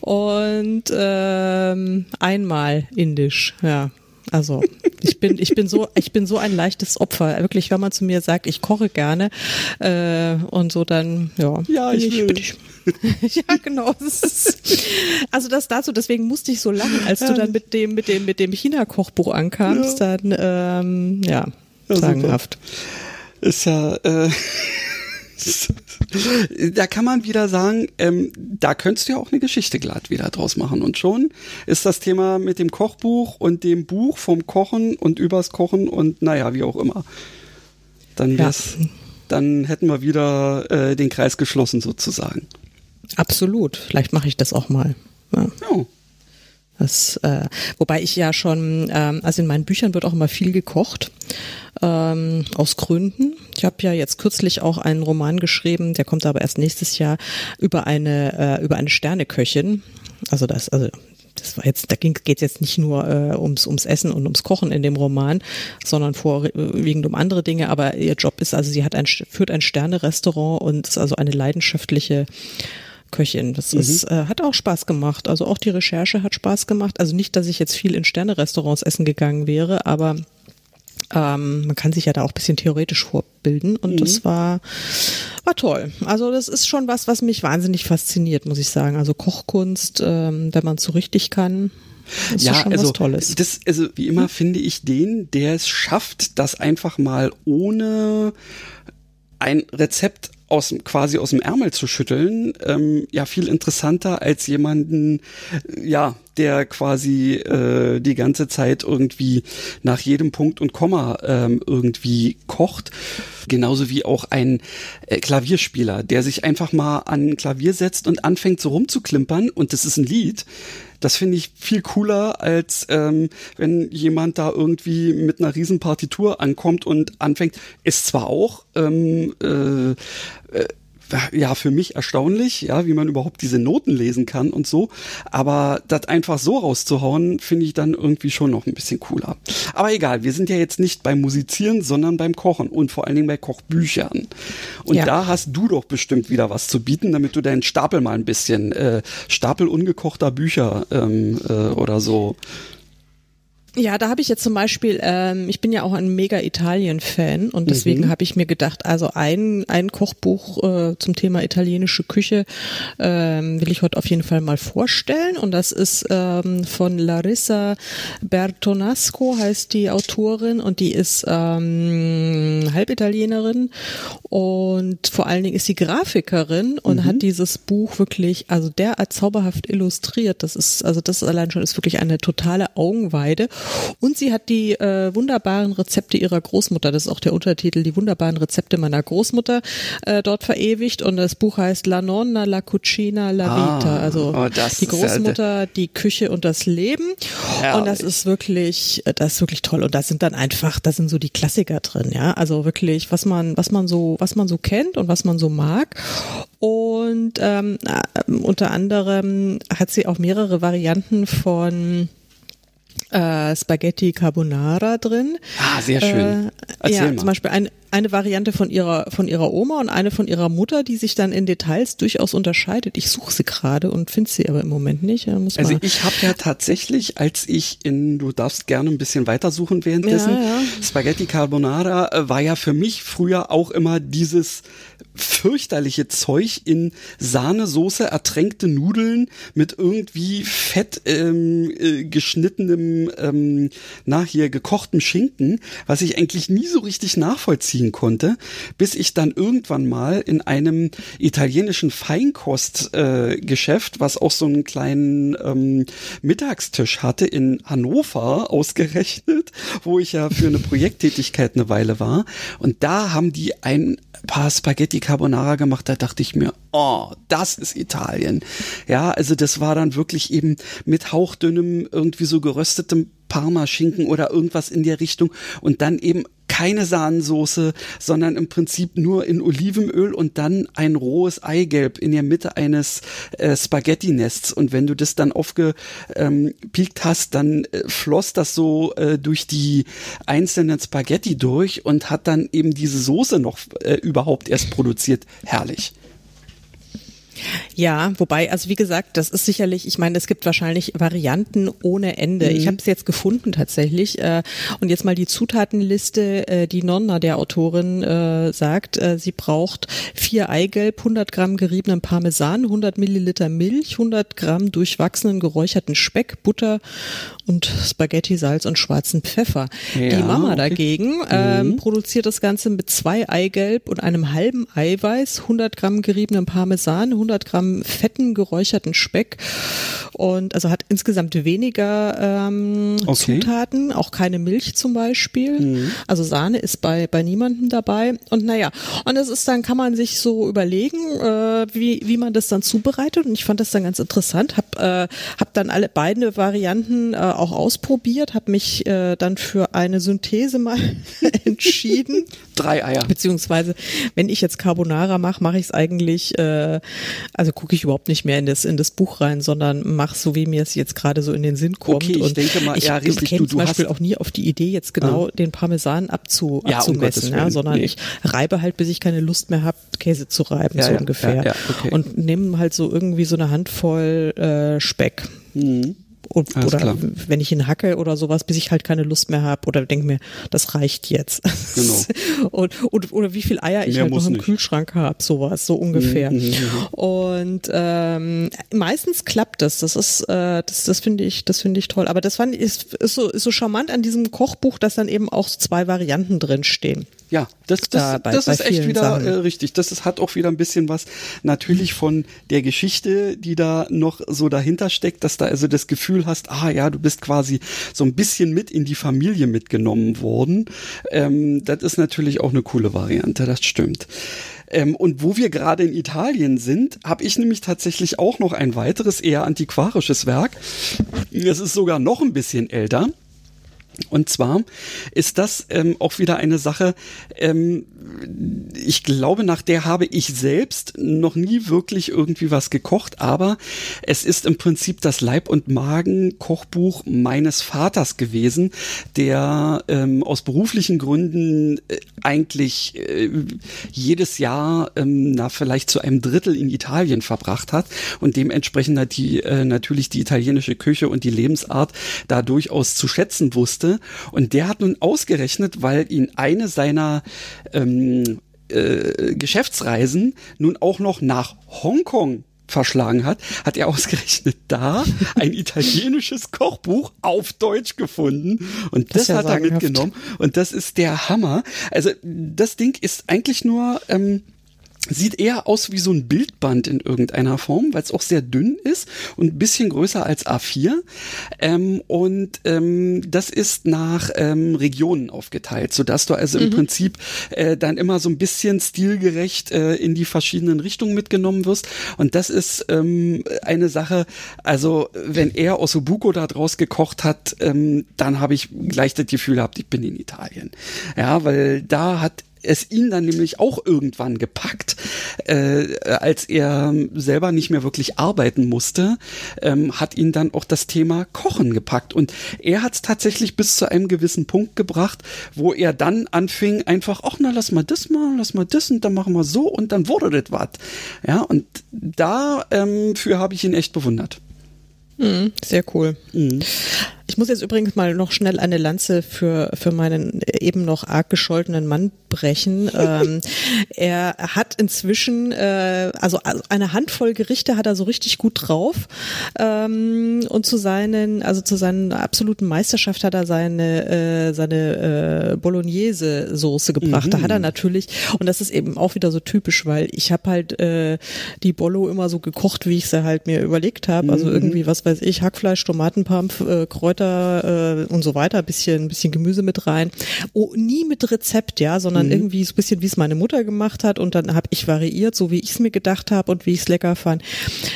und ähm, einmal indisch, ja. Also ich bin, ich bin so, ich bin so ein leichtes Opfer. Wirklich, wenn man zu mir sagt, ich koche gerne äh, und so, dann ja. Ja, ich, ich, will. ich <laughs> ja, genau. also das dazu, deswegen musste ich so lachen, als du dann mit dem, mit dem, mit dem China-Kochbuch ankamst, ja. dann ähm, ja, ja sagenhaft. Super. Ist ja äh, <laughs> <laughs> da kann man wieder sagen, ähm, da könntest du ja auch eine Geschichte glatt wieder draus machen. Und schon ist das Thema mit dem Kochbuch und dem Buch vom Kochen und übers Kochen und naja, wie auch immer. Dann wär's, ja. dann hätten wir wieder äh, den Kreis geschlossen sozusagen. Absolut. Vielleicht mache ich das auch mal. Ja. ja. Das, äh, wobei ich ja schon, ähm, also in meinen Büchern wird auch immer viel gekocht, ähm, aus Gründen. Ich habe ja jetzt kürzlich auch einen Roman geschrieben, der kommt aber erst nächstes Jahr über eine äh, über eine Sterneköchin. Also das, also das war jetzt, da ging, geht jetzt nicht nur äh, ums, ums Essen und ums Kochen in dem Roman, sondern vorwiegend um andere Dinge. Aber ihr Job ist also, sie hat ein, führt ein Sterne-Restaurant und ist also eine leidenschaftliche Köchin. Das mhm. ist, äh, hat auch Spaß gemacht. Also auch die Recherche hat Spaß gemacht. Also nicht, dass ich jetzt viel in Sterne-Restaurants essen gegangen wäre, aber ähm, man kann sich ja da auch ein bisschen theoretisch vorbilden und mhm. das war, war toll. Also das ist schon was, was mich wahnsinnig fasziniert, muss ich sagen. Also Kochkunst, ähm, wenn man es so richtig kann, ist ja, schon also, was Tolles. Das, also wie immer finde ich den, der es schafft, das einfach mal ohne ein Rezept aus quasi aus dem Ärmel zu schütteln, ähm, ja viel interessanter als jemanden, ja, der quasi äh, die ganze Zeit irgendwie nach jedem Punkt und Komma ähm, irgendwie kocht. Genauso wie auch ein äh, Klavierspieler, der sich einfach mal an ein Klavier setzt und anfängt so rumzuklimpern und das ist ein Lied. Das finde ich viel cooler, als ähm, wenn jemand da irgendwie mit einer riesen Partitur ankommt und anfängt. Ist zwar auch ähm, äh, äh, ja für mich erstaunlich, ja, wie man überhaupt diese Noten lesen kann und so. Aber das einfach so rauszuhauen, finde ich dann irgendwie schon noch ein bisschen cooler. Aber egal, wir sind ja jetzt nicht beim Musizieren, sondern beim Kochen und vor allen Dingen bei Kochbüchern. Und ja. da hast du doch bestimmt wieder was zu bieten, damit du deinen Stapel mal ein bisschen äh, Stapel ungekochter Bücher ähm, äh, oder so ja, da habe ich jetzt zum Beispiel, ähm, ich bin ja auch ein mega Italien-Fan und deswegen mhm. habe ich mir gedacht, also ein, ein Kochbuch äh, zum Thema italienische Küche ähm, will ich heute auf jeden Fall mal vorstellen und das ist ähm, von Larissa Bertonasco heißt die Autorin und die ist ähm, Halbitalienerin und vor allen Dingen ist sie Grafikerin und mhm. hat dieses Buch wirklich, also derart zauberhaft illustriert. Das ist, also das allein schon ist wirklich eine totale Augenweide und sie hat die äh, wunderbaren Rezepte ihrer Großmutter, das ist auch der Untertitel, die wunderbaren Rezepte meiner Großmutter äh, dort verewigt. Und das Buch heißt La Nonna, La Cucina, La ah, Vita. Also oh, die Großmutter, die Küche und das Leben. Herrlich. Und das ist wirklich, äh, das ist wirklich toll. Und da sind dann einfach, da sind so die Klassiker drin, ja. Also wirklich, was man, was man so, was man so kennt und was man so mag. Und ähm, äh, unter anderem hat sie auch mehrere Varianten von äh, Spaghetti Carbonara drin. Ah, sehr schön. Äh, ja, mal. zum Beispiel ein, eine Variante von ihrer von ihrer Oma und eine von ihrer Mutter, die sich dann in Details durchaus unterscheidet. Ich suche sie gerade und finde sie aber im Moment nicht. also ich habe ja tatsächlich, als ich in, du darfst gerne ein bisschen weitersuchen währenddessen, ja, ja. Spaghetti Carbonara äh, war ja für mich früher auch immer dieses fürchterliche Zeug in Sahnesoße ertränkte Nudeln mit irgendwie fett ähm, äh, geschnittenem, ähm, na hier gekochtem Schinken, was ich eigentlich nie so richtig nachvollziehen konnte, bis ich dann irgendwann mal in einem italienischen Feinkostgeschäft, äh, was auch so einen kleinen ähm, Mittagstisch hatte in Hannover ausgerechnet, wo ich ja für eine Projekttätigkeit eine Weile war, und da haben die ein paar Spaghetti Carbonara gemacht, da dachte ich mir, oh, das ist Italien. Ja, also das war dann wirklich eben mit hauchdünnem, irgendwie so geröstetem Parmaschinken oder irgendwas in der Richtung und dann eben keine Sahnensoße, sondern im Prinzip nur in Olivenöl und dann ein rohes Eigelb in der Mitte eines äh, Spaghetti-Nests. Und wenn du das dann aufgepiekt hast, dann äh, floss das so äh, durch die einzelnen Spaghetti durch und hat dann eben diese Soße noch äh, überhaupt erst produziert. Herrlich. Ja, wobei, also wie gesagt, das ist sicherlich, ich meine, es gibt wahrscheinlich Varianten ohne Ende. Mhm. Ich habe es jetzt gefunden tatsächlich. Äh, und jetzt mal die Zutatenliste, äh, die Nonna, der Autorin, äh, sagt, sie braucht vier Eigelb, 100 Gramm geriebenen Parmesan, 100 Milliliter Milch, 100 Gramm durchwachsenen geräucherten Speck, Butter und Spaghetti, Salz und schwarzen Pfeffer. Ja, die Mama okay. dagegen ähm, mhm. produziert das Ganze mit zwei Eigelb und einem halben Eiweiß, 100 Gramm geriebenem Parmesan, 100 Gramm fetten geräucherten Speck und also hat insgesamt weniger ähm, okay. Zutaten, auch keine Milch zum Beispiel. Mhm. Also Sahne ist bei bei niemandem dabei und naja und das ist dann kann man sich so überlegen, äh, wie wie man das dann zubereitet und ich fand das dann ganz interessant. Hab äh, hab dann alle beide Varianten äh, auch ausprobiert, habe mich äh, dann für eine Synthese mal <laughs> entschieden. Drei Eier. Beziehungsweise, wenn ich jetzt Carbonara mache, mache ich es eigentlich, äh, also gucke ich überhaupt nicht mehr in das, in das Buch rein, sondern mache so, wie mir es jetzt gerade so in den Sinn kommt. Okay, ich und denke mal, ich ja, richtig. käme zum Beispiel auch nie auf die Idee, jetzt genau ah. den Parmesan abzu, ja, abzumessen, um ja, sondern nee. ich reibe halt, bis ich keine Lust mehr habe, Käse zu reiben, ja, so ja, ungefähr. Okay. Und nehme halt so irgendwie so eine Handvoll äh, Speck. Mhm. Und, oder klar. wenn ich ihn hacke oder sowas, bis ich halt keine Lust mehr habe oder denke mir, das reicht jetzt. Genau. <laughs> und, und, oder wie viel Eier ich Mehr halt noch im nicht. Kühlschrank habe, sowas, so ungefähr. Mhm, mhm, mhm, und ähm, meistens klappt das. Das ist, äh, das, das finde ich, das finde ich toll. Aber das fand ich, ist, ist, so, ist so charmant an diesem Kochbuch, dass dann eben auch zwei Varianten drin stehen. Ja, das, das, da bei, das ist echt wieder äh, richtig. Das ist, hat auch wieder ein bisschen was natürlich von der Geschichte, die da noch so dahinter steckt, dass da also das Gefühl hast, ah ja, du bist quasi so ein bisschen mit in die Familie mitgenommen worden. Ähm, das ist natürlich auch eine coole Variante, das stimmt. Ähm, und wo wir gerade in Italien sind, habe ich nämlich tatsächlich auch noch ein weiteres eher antiquarisches Werk. Es ist sogar noch ein bisschen älter. Und zwar ist das ähm, auch wieder eine Sache, ähm, ich glaube, nach der habe ich selbst noch nie wirklich irgendwie was gekocht, aber es ist im Prinzip das Leib- und Magen-Kochbuch meines Vaters gewesen, der ähm, aus beruflichen Gründen äh, eigentlich äh, jedes Jahr ähm, na, vielleicht zu einem Drittel in Italien verbracht hat und dementsprechend hat die, äh, natürlich die italienische Küche und die Lebensart da durchaus zu schätzen wusste. Und der hat nun ausgerechnet, weil ihn eine seiner ähm, äh, Geschäftsreisen nun auch noch nach Hongkong verschlagen hat, hat er ausgerechnet da ein <laughs> italienisches Kochbuch auf Deutsch gefunden. Und das, das ja hat er mitgenommen. Und das ist der Hammer. Also das Ding ist eigentlich nur ähm, Sieht eher aus wie so ein Bildband in irgendeiner Form, weil es auch sehr dünn ist und ein bisschen größer als A4. Ähm, und ähm, das ist nach ähm, Regionen aufgeteilt, sodass du also mhm. im Prinzip äh, dann immer so ein bisschen stilgerecht äh, in die verschiedenen Richtungen mitgenommen wirst. Und das ist ähm, eine Sache, also wenn er Ossobuco da draus gekocht hat, ähm, dann habe ich gleich das Gefühl gehabt, ich bin in Italien. Ja, weil da hat es ihn dann nämlich auch irgendwann gepackt, äh, als er selber nicht mehr wirklich arbeiten musste, ähm, hat ihn dann auch das Thema Kochen gepackt. Und er hat es tatsächlich bis zu einem gewissen Punkt gebracht, wo er dann anfing, einfach, ach na, lass mal das mal, lass mal das und dann machen wir so und dann wurde das was. Ja, und da ähm, habe ich ihn echt bewundert. Mhm, sehr cool. Mhm. Ich muss jetzt übrigens mal noch schnell eine Lanze für, für meinen eben noch arg gescholtenen Mann brechen. <laughs> ähm, er hat inzwischen, äh, also, also eine Handvoll Gerichte hat er so richtig gut drauf. Ähm, und zu seinen, also zu seinen absoluten Meisterschaft hat er seine, äh, seine äh, Bolognese-Soße gebracht. Mhm. Da hat er mhm. natürlich, und das ist eben auch wieder so typisch, weil ich habe halt äh, die Bollo immer so gekocht, wie ich sie halt mir überlegt habe. Also mhm. irgendwie, was weiß ich, Hackfleisch, Tomatenpamp, äh, Kräuter äh, und so weiter, bisschen, bisschen Gemüse mit rein. Oh, nie mit Rezept, ja, sondern mhm. irgendwie so ein bisschen, wie es meine Mutter gemacht hat und dann habe ich variiert, so wie ich es mir gedacht habe und wie ich es lecker fand.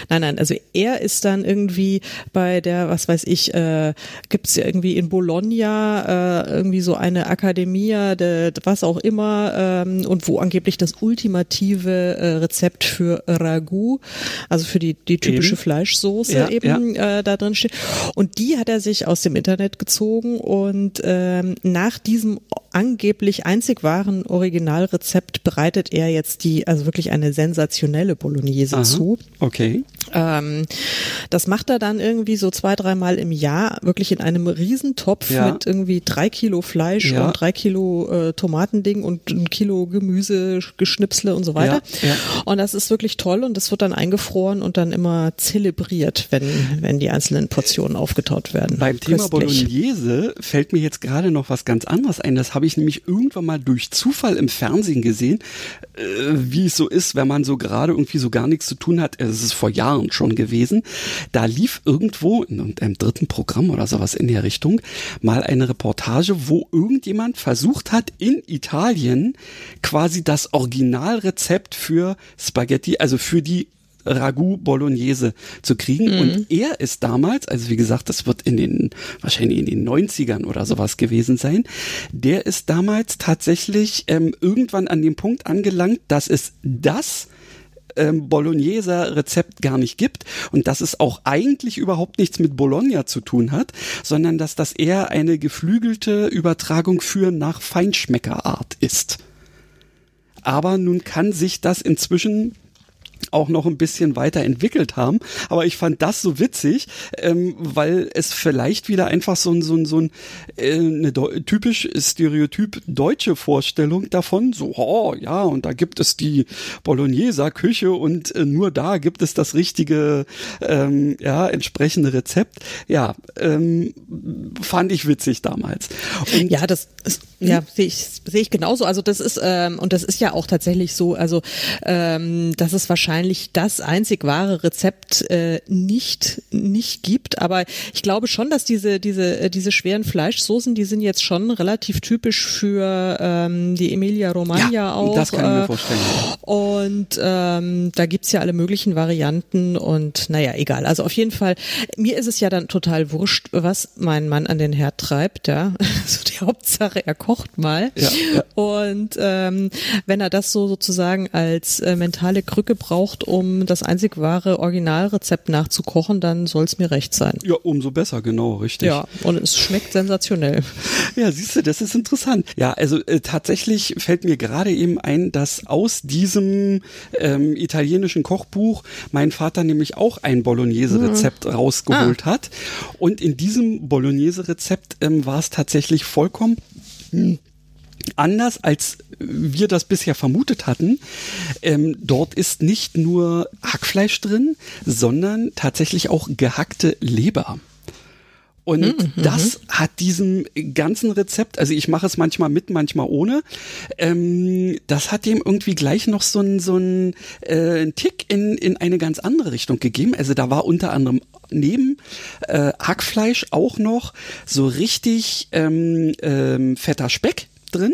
Nein, nein, also er ist dann irgendwie bei der, was weiß ich, äh, gibt es ja irgendwie in Bologna äh, irgendwie so eine Akademie, de, was auch immer ähm, und wo angeblich das ultimative äh, Rezept für Ragout, also für die, die typische eben. Fleischsoße ja, eben ja. Äh, da drin steht. Und die hat er sich aus aus dem Internet gezogen und ähm, nach diesem angeblich einzig wahren Originalrezept bereitet er jetzt die, also wirklich eine sensationelle Bolognese Aha, zu. Okay. Ähm, das macht er dann irgendwie so zwei, dreimal im Jahr, wirklich in einem Riesentopf ja. mit irgendwie drei Kilo Fleisch ja. und drei Kilo äh, Tomatending und ein Kilo Gemüse, Geschnipsle und so weiter. Ja, und das ist wirklich toll und das wird dann eingefroren und dann immer zelebriert, wenn, wenn die einzelnen Portionen aufgetaut werden. Beim Thema Bolognese fällt mir jetzt gerade noch was ganz anderes ein. Das habe ich nämlich irgendwann mal durch Zufall im Fernsehen gesehen, äh, wie es so ist, wenn man so gerade irgendwie so gar nichts zu tun hat. Es ist vor Jahren schon gewesen. Da lief irgendwo in irgendeinem dritten Programm oder sowas in der Richtung mal eine Reportage, wo irgendjemand versucht hat, in Italien quasi das Originalrezept für Spaghetti, also für die Ragout Bolognese zu kriegen. Mhm. Und er ist damals, also wie gesagt, das wird in den, wahrscheinlich in den 90ern oder sowas gewesen sein, der ist damals tatsächlich ähm, irgendwann an dem Punkt angelangt, dass es das ähm, Bologneser Rezept gar nicht gibt und dass es auch eigentlich überhaupt nichts mit Bologna zu tun hat, sondern dass das eher eine geflügelte Übertragung für nach Feinschmeckerart ist. Aber nun kann sich das inzwischen auch noch ein bisschen weiterentwickelt haben. Aber ich fand das so witzig, ähm, weil es vielleicht wieder einfach so ein, so ein, so ein äh, eine typisch stereotyp deutsche Vorstellung davon, so, oh, ja, und da gibt es die Bologneser Küche und äh, nur da gibt es das richtige, ähm, ja, entsprechende Rezept. Ja, ähm, fand ich witzig damals. Und ja, das ist, ja, sehe ich, sehe ich genauso. Also das ist, ähm, und das ist ja auch tatsächlich so, also ähm, das ist wahrscheinlich das einzig wahre Rezept äh, nicht nicht gibt. Aber ich glaube schon, dass diese diese äh, diese schweren Fleischsoßen, die sind jetzt schon relativ typisch für ähm, die Emilia Romagna ja, auch. Das kann ich mir äh, vorstellen. Und ähm, da gibt's ja alle möglichen Varianten und naja, egal. Also auf jeden Fall, mir ist es ja dann total wurscht, was mein Mann an den Herd treibt, ja. <laughs> Also die Hauptsache, er kocht mal. Ja, ja. Und ähm, wenn er das so sozusagen als äh, mentale Krücke braucht, um das einzig wahre Originalrezept nachzukochen, dann soll es mir recht sein. Ja, umso besser, genau, richtig. Ja, und es schmeckt sensationell. Ja, siehst du, das ist interessant. Ja, also äh, tatsächlich fällt mir gerade eben ein, dass aus diesem ähm, italienischen Kochbuch mein Vater nämlich auch ein Bolognese-Rezept mhm. rausgeholt ah. hat. Und in diesem Bolognese-Rezept ähm, war es tatsächlich vollkommen anders als wir das bisher vermutet hatten. Ähm, dort ist nicht nur Hackfleisch drin, sondern tatsächlich auch gehackte Leber. Und mhm, das hat diesem ganzen Rezept, also ich mache es manchmal mit, manchmal ohne, ähm, das hat dem irgendwie gleich noch so ein so ein, äh, Tick in, in eine ganz andere Richtung gegeben. Also da war unter anderem neben äh, Hackfleisch auch noch so richtig ähm, ähm, fetter Speck drin.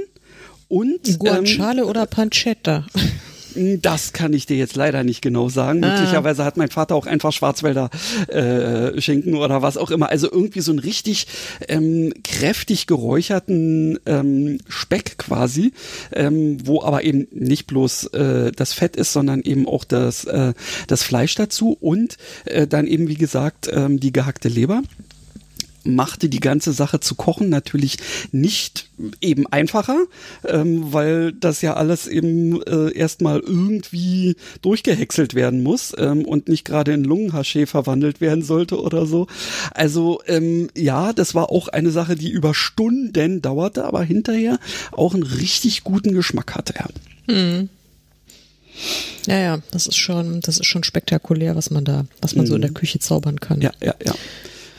Und Guanciale ähm, oder Pancetta? Das kann ich dir jetzt leider nicht genau sagen. Ah. Möglicherweise hat mein Vater auch einfach Schwarzwälder äh, Schinken oder was auch immer. Also irgendwie so einen richtig ähm, kräftig geräucherten ähm, Speck quasi, ähm, wo aber eben nicht bloß äh, das Fett ist, sondern eben auch das, äh, das Fleisch dazu und äh, dann eben wie gesagt ähm, die gehackte Leber machte die ganze Sache zu kochen natürlich nicht eben einfacher, ähm, weil das ja alles eben äh, erstmal irgendwie durchgehäckselt werden muss ähm, und nicht gerade in Lungenhaschee verwandelt werden sollte oder so. Also ähm, ja, das war auch eine Sache, die über Stunden dauerte, aber hinterher auch einen richtig guten Geschmack hatte. Ja. Mhm. Ja, ja, das ist schon, das ist schon spektakulär, was man da, was man mhm. so in der Küche zaubern kann. Ja, ja, ja.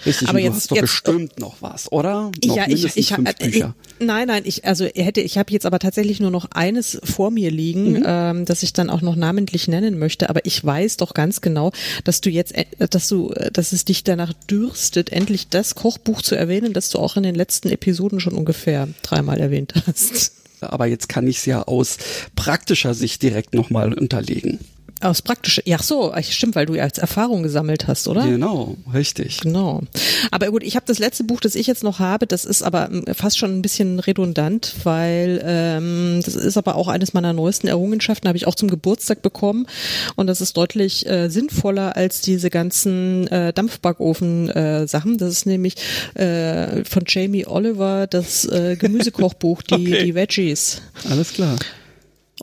Richtig, aber jetzt, hast doch jetzt, bestimmt noch was, oder? Noch ja, ich, ich, fünf äh. Ich, nein, nein, ich also hätte, ich habe jetzt aber tatsächlich nur noch eines vor mir liegen, mhm. ähm, das ich dann auch noch namentlich nennen möchte. Aber ich weiß doch ganz genau, dass du jetzt, äh, dass du, äh, dass es dich danach dürstet, endlich das Kochbuch zu erwähnen, das du auch in den letzten Episoden schon ungefähr dreimal erwähnt hast. Aber jetzt kann ich es ja aus praktischer Sicht direkt nochmal unterlegen. Aus praktisch, ja so, stimmt, weil du ja als Erfahrung gesammelt hast, oder? Genau, richtig. Genau. Aber gut, ich habe das letzte Buch, das ich jetzt noch habe, das ist aber ähm, fast schon ein bisschen redundant, weil ähm, das ist aber auch eines meiner neuesten Errungenschaften, habe ich auch zum Geburtstag bekommen und das ist deutlich äh, sinnvoller als diese ganzen äh, Dampfbackofen-Sachen. Äh, das ist nämlich äh, von Jamie Oliver das äh, Gemüsekochbuch, die, <laughs> okay. die Veggies. Alles klar.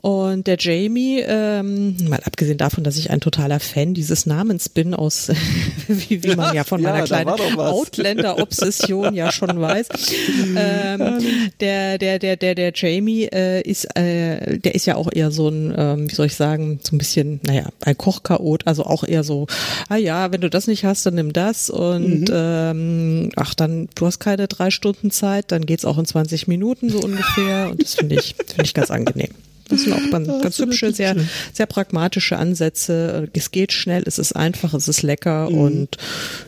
Und der Jamie, ähm, mal abgesehen davon, dass ich ein totaler Fan dieses Namens bin, aus <laughs> wie, wie man ja von meiner ja, kleinen Outlander-Obsession ja schon weiß, <laughs> ähm, der, der, der, der, der Jamie äh, ist, äh, der ist ja auch eher so ein, ähm, wie soll ich sagen, so ein bisschen, naja, ein Kochchaot, also auch eher so, ah ja, wenn du das nicht hast, dann nimm das. Und mhm. ähm, ach dann, du hast keine drei Stunden Zeit, dann geht's auch in 20 Minuten so ungefähr. Und das finde ich, finde ich ganz angenehm. <laughs> Das sind auch ganz, ganz hübsche, sehr, sehr pragmatische Ansätze. Es geht schnell, es ist einfach, es ist lecker mhm. und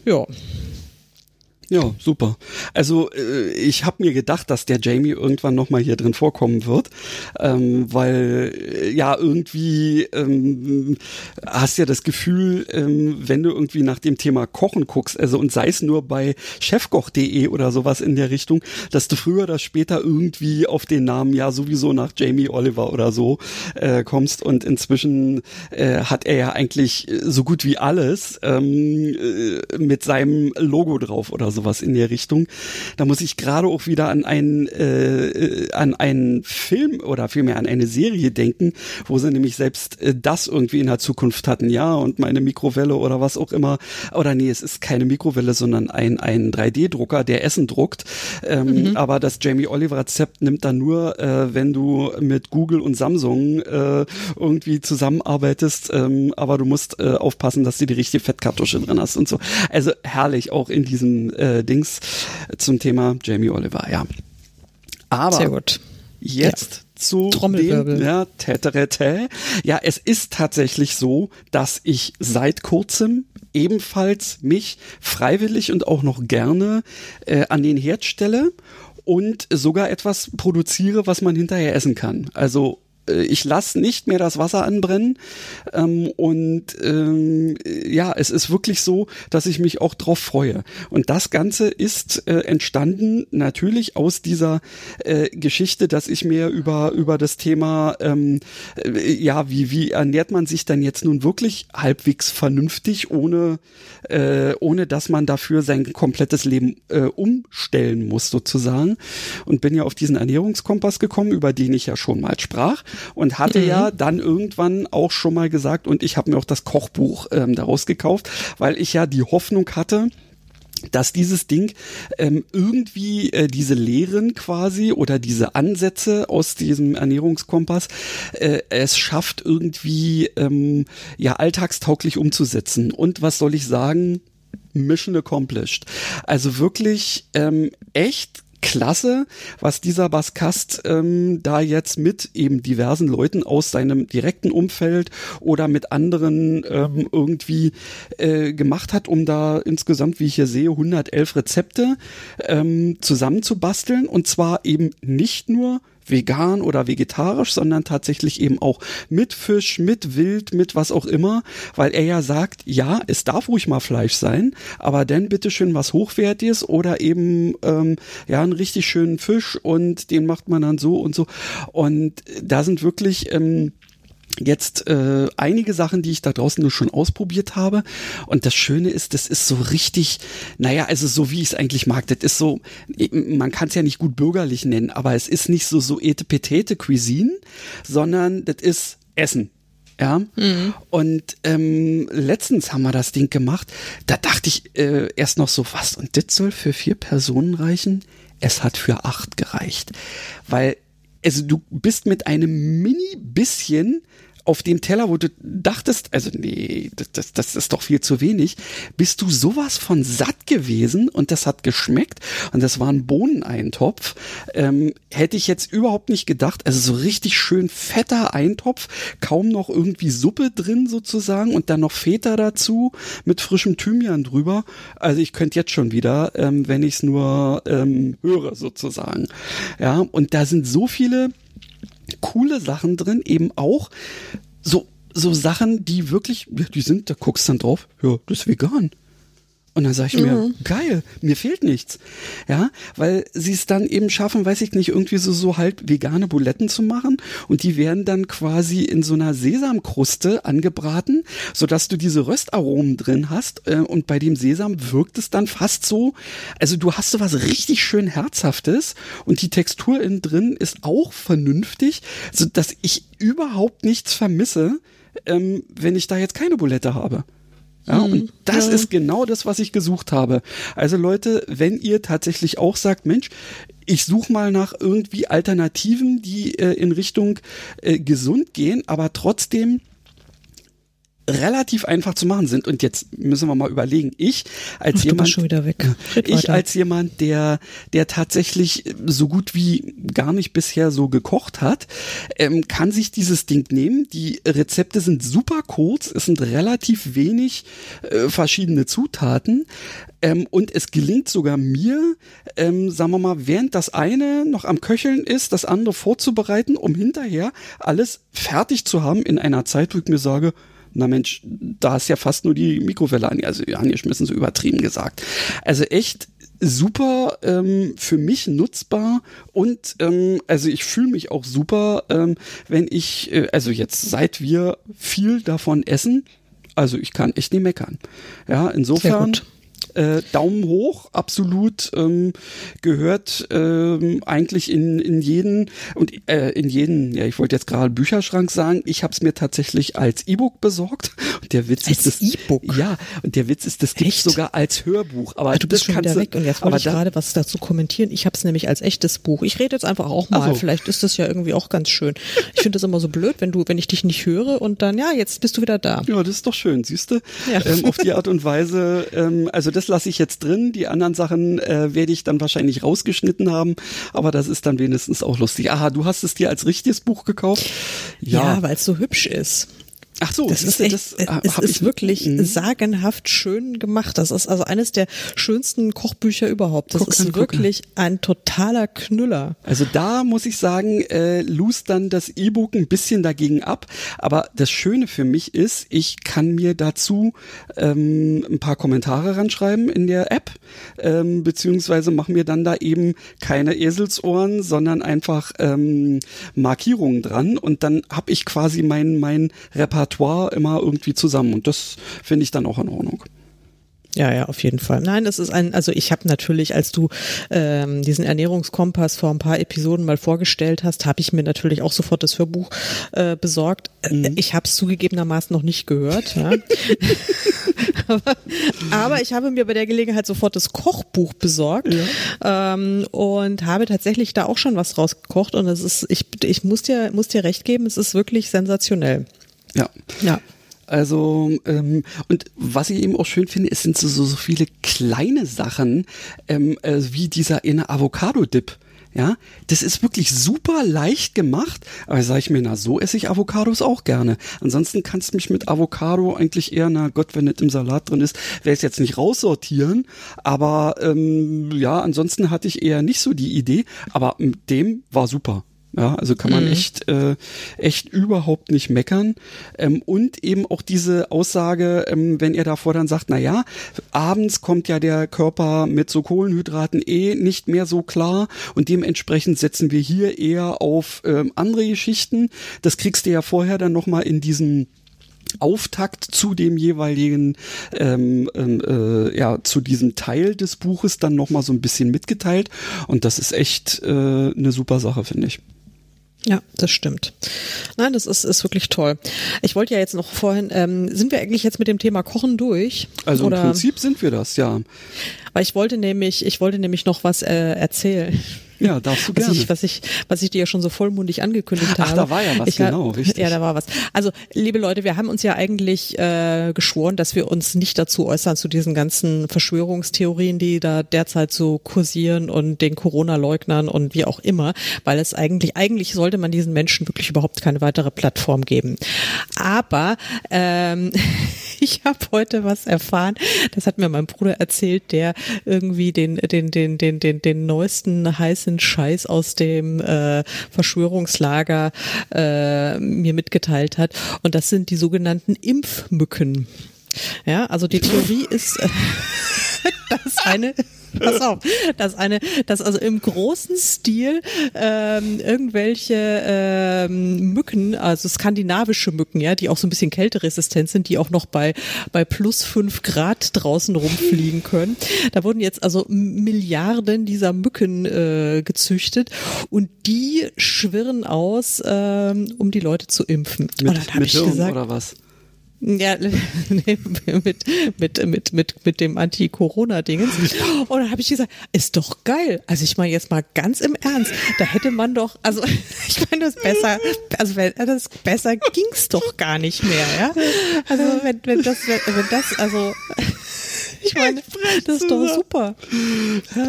ja. Ja, super. Also äh, ich habe mir gedacht, dass der Jamie irgendwann nochmal hier drin vorkommen wird, ähm, weil äh, ja irgendwie ähm, hast ja das Gefühl, ähm, wenn du irgendwie nach dem Thema Kochen guckst, also und sei es nur bei chefkoch.de oder sowas in der Richtung, dass du früher oder später irgendwie auf den Namen ja sowieso nach Jamie Oliver oder so äh, kommst und inzwischen äh, hat er ja eigentlich so gut wie alles ähm, äh, mit seinem Logo drauf oder so sowas in der Richtung. Da muss ich gerade auch wieder an einen, äh, an einen Film oder vielmehr an eine Serie denken, wo sie nämlich selbst äh, das irgendwie in der Zukunft hatten, ja, und meine Mikrowelle oder was auch immer. Oder nee, es ist keine Mikrowelle, sondern ein, ein 3D-Drucker, der Essen druckt. Ähm, mhm. Aber das Jamie Oliver Rezept nimmt dann nur, äh, wenn du mit Google und Samsung äh, irgendwie zusammenarbeitest, ähm, aber du musst äh, aufpassen, dass du die richtige Fettkartusche drin hast und so. Also herrlich auch in diesem äh, Dings zum Thema Jamie Oliver, ja. Aber Sehr gut. jetzt ja. zu dem, ja, täterete. Ja, es ist tatsächlich so, dass ich seit kurzem ebenfalls mich freiwillig und auch noch gerne äh, an den Herd stelle und sogar etwas produziere, was man hinterher essen kann. Also ich lasse nicht mehr das Wasser anbrennen. Ähm, und ähm, ja, es ist wirklich so, dass ich mich auch drauf freue. Und das Ganze ist äh, entstanden natürlich aus dieser äh, Geschichte, dass ich mir über, über das Thema, ähm, äh, ja, wie, wie ernährt man sich dann jetzt nun wirklich halbwegs vernünftig, ohne, äh, ohne dass man dafür sein komplettes Leben äh, umstellen muss, sozusagen. Und bin ja auf diesen Ernährungskompass gekommen, über den ich ja schon mal sprach und hatte mhm. ja dann irgendwann auch schon mal gesagt, und ich habe mir auch das Kochbuch ähm, daraus gekauft, weil ich ja die Hoffnung hatte, dass dieses Ding ähm, irgendwie äh, diese Lehren quasi oder diese Ansätze aus diesem Ernährungskompass äh, es schafft irgendwie ähm, ja alltagstauglich umzusetzen. Und was soll ich sagen? Mission accomplished. Also wirklich ähm, echt klasse, was dieser Baskast ähm, da jetzt mit eben diversen Leuten aus seinem direkten Umfeld oder mit anderen ähm, irgendwie äh, gemacht hat, um da insgesamt, wie ich hier sehe, 111 Rezepte ähm, zusammenzubasteln. Und zwar eben nicht nur vegan oder vegetarisch, sondern tatsächlich eben auch mit Fisch, mit Wild, mit was auch immer, weil er ja sagt, ja, es darf ruhig mal Fleisch sein, aber dann bitteschön was Hochwertiges oder eben ähm, ja einen richtig schönen Fisch und den macht man dann so und so. Und da sind wirklich ähm, jetzt äh, einige Sachen, die ich da draußen nur schon ausprobiert habe. Und das Schöne ist, das ist so richtig, naja, also so wie ich es eigentlich mag. Das ist so, man kann es ja nicht gut bürgerlich nennen, aber es ist nicht so so etepetete Cuisine, sondern das ist Essen. Ja. Mhm. Und ähm, letztens haben wir das Ding gemacht. Da dachte ich äh, erst noch so, was? Und das soll für vier Personen reichen? Es hat für acht gereicht. Weil also du bist mit einem mini bisschen auf dem Teller, wo du dachtest, also nee, das, das, ist doch viel zu wenig, bist du sowas von satt gewesen und das hat geschmeckt und das war ein Bohneneintopf. Ähm, hätte ich jetzt überhaupt nicht gedacht, also so richtig schön fetter Eintopf, kaum noch irgendwie Suppe drin sozusagen und dann noch Feta dazu mit frischem Thymian drüber. Also ich könnte jetzt schon wieder, ähm, wenn ich es nur ähm, höre sozusagen. Ja, und da sind so viele coole Sachen drin, eben auch so so Sachen, die wirklich, die sind, da guckst dann drauf, ja, das ist vegan. Und dann sage ich mir, mhm. geil, mir fehlt nichts. Ja, weil sie es dann eben schaffen, weiß ich nicht, irgendwie so, so halt vegane Buletten zu machen und die werden dann quasi in so einer Sesamkruste angebraten, sodass du diese Röstaromen drin hast äh, und bei dem Sesam wirkt es dann fast so, also du hast so was richtig schön Herzhaftes und die Textur innen drin ist auch vernünftig, so dass ich überhaupt nichts vermisse, ähm, wenn ich da jetzt keine Bulette habe. Ja, und mhm. das ja. ist genau das, was ich gesucht habe. Also Leute, wenn ihr tatsächlich auch sagt, Mensch, ich suche mal nach irgendwie Alternativen, die äh, in Richtung äh, gesund gehen, aber trotzdem relativ einfach zu machen sind. Und jetzt müssen wir mal überlegen, ich als Ach, jemand, ich als jemand, der, der tatsächlich so gut wie gar nicht bisher so gekocht hat, ähm, kann sich dieses Ding nehmen. Die Rezepte sind super kurz, es sind relativ wenig äh, verschiedene Zutaten. Ähm, und es gelingt sogar mir, ähm, sagen wir mal, während das eine noch am Köcheln ist, das andere vorzubereiten, um hinterher alles fertig zu haben in einer Zeit, wo ich mir sage, na Mensch, da ist ja fast nur die Mikrowelle an, also angeschmissen, so übertrieben gesagt. Also echt super ähm, für mich nutzbar und ähm, also ich fühle mich auch super, ähm, wenn ich, äh, also jetzt seit wir viel davon essen, also ich kann echt nicht meckern. Ja, insofern äh, Daumen hoch, absolut ähm, gehört ähm, eigentlich in, in jeden und äh, in jeden, ja, ich wollte jetzt gerade Bücherschrank sagen, ich habe es mir tatsächlich als E-Book besorgt und der Witz als ist das E-Book. Ja, und der Witz ist, das gibt sogar als Hörbuch, aber ah, du bist schon wieder weg und jetzt wollte ich gerade was dazu kommentieren. Ich habe es nämlich als echtes Buch. Ich rede jetzt einfach auch mal, so. vielleicht ist das ja irgendwie auch ganz schön. Ich finde das immer so blöd, wenn du wenn ich dich nicht höre und dann ja, jetzt bist du wieder da. Ja, das ist doch schön, siehst du? Ja. Ähm, auf die Art und Weise ähm, also das lasse ich jetzt drin. Die anderen Sachen äh, werde ich dann wahrscheinlich rausgeschnitten haben, aber das ist dann wenigstens auch lustig. Aha, du hast es dir als richtiges Buch gekauft? Ja, ja weil es so hübsch ist. Ach so, das ist, echt, das, äh, es ist wirklich mh. sagenhaft schön gemacht. Das ist also eines der schönsten Kochbücher überhaupt. Das guck ist an, wirklich ein totaler Knüller. Also da muss ich sagen, äh, lust dann das E-Book ein bisschen dagegen ab. Aber das Schöne für mich ist, ich kann mir dazu ähm, ein paar Kommentare ranschreiben in der App, ähm, beziehungsweise mache mir dann da eben keine Eselsohren, sondern einfach ähm, Markierungen dran und dann habe ich quasi mein mein Repertoire Repertoire immer irgendwie zusammen und das finde ich dann auch in Ordnung. Ja, ja, auf jeden Fall. Nein, es ist ein, also ich habe natürlich, als du ähm, diesen Ernährungskompass vor ein paar Episoden mal vorgestellt hast, habe ich mir natürlich auch sofort das Hörbuch äh, besorgt. Mhm. Ich habe es zugegebenermaßen noch nicht gehört. Ja. <laughs> aber, aber, ich habe mir bei der Gelegenheit sofort das Kochbuch besorgt ja. ähm, und habe tatsächlich da auch schon was rausgekocht. Und es ist, ich, ich muss dir, muss dir recht geben, es ist wirklich sensationell. Ja. Ja. Also, ähm, und was ich eben auch schön finde, es sind so, so, viele kleine Sachen, ähm, äh, wie dieser eine Avocado-Dip. Ja, das ist wirklich super leicht gemacht. Aber sage ich mir, na, so esse ich Avocados auch gerne. Ansonsten kannst du mich mit Avocado eigentlich eher, na Gott, wenn das im Salat drin ist, werde ich es jetzt nicht raussortieren. Aber ähm, ja, ansonsten hatte ich eher nicht so die Idee. Aber mit dem war super. Ja, also kann man mhm. echt, äh, echt überhaupt nicht meckern. Ähm, und eben auch diese Aussage, ähm, wenn ihr davor dann sagt, na ja, abends kommt ja der Körper mit so Kohlenhydraten eh nicht mehr so klar und dementsprechend setzen wir hier eher auf ähm, andere Geschichten. Das kriegst du ja vorher dann nochmal in diesem Auftakt zu dem jeweiligen, ähm, ähm, äh, ja, zu diesem Teil des Buches dann nochmal so ein bisschen mitgeteilt. Und das ist echt äh, eine super Sache, finde ich. Ja, das stimmt. Nein, das ist, ist wirklich toll. Ich wollte ja jetzt noch vorhin, ähm, sind wir eigentlich jetzt mit dem Thema Kochen durch? Also Oder? im Prinzip sind wir das, ja. Weil ich wollte nämlich, ich wollte nämlich noch was äh, erzählen. Ja, <laughs> darfst du gerne. Was ich, was ich, was ich dir ja schon so vollmundig angekündigt habe. Ach, da war ja was, ich, genau, richtig. Ja, da war was. Also, liebe Leute, wir haben uns ja eigentlich äh, geschworen, dass wir uns nicht dazu äußern zu diesen ganzen Verschwörungstheorien, die da derzeit so kursieren und den Corona-Leugnern und wie auch immer, weil es eigentlich, eigentlich sollte man diesen Menschen wirklich überhaupt keine weitere Plattform geben. Aber ähm, <laughs> ich habe heute was erfahren. Das hat mir mein Bruder erzählt, der irgendwie den den den den den den neuesten heißen Scheiß aus dem äh, Verschwörungslager äh, mir mitgeteilt hat. Und das sind die sogenannten Impfmücken. Ja, also die Theorie ist, äh, <laughs> dass eine Pass auf, dass eine, dass also im großen Stil ähm, irgendwelche ähm, Mücken, also skandinavische Mücken, ja, die auch so ein bisschen kälteresistent sind, die auch noch bei bei plus fünf Grad draußen rumfliegen können. Da wurden jetzt also Milliarden dieser Mücken äh, gezüchtet und die schwirren aus, ähm, um die Leute zu impfen. Mit, und dann habe ich gesagt, oder was? Ja, <laughs> mit, mit, mit, mit, mit dem Anti-Corona-Dingens. Und dann habe ich gesagt, ist doch geil. Also ich meine jetzt mal ganz im Ernst, da hätte man doch, also <laughs> ich meine das besser, also wenn das besser ging's doch gar nicht mehr, ja. Also wenn, wenn das, wenn das, also ich meine, das ist doch super.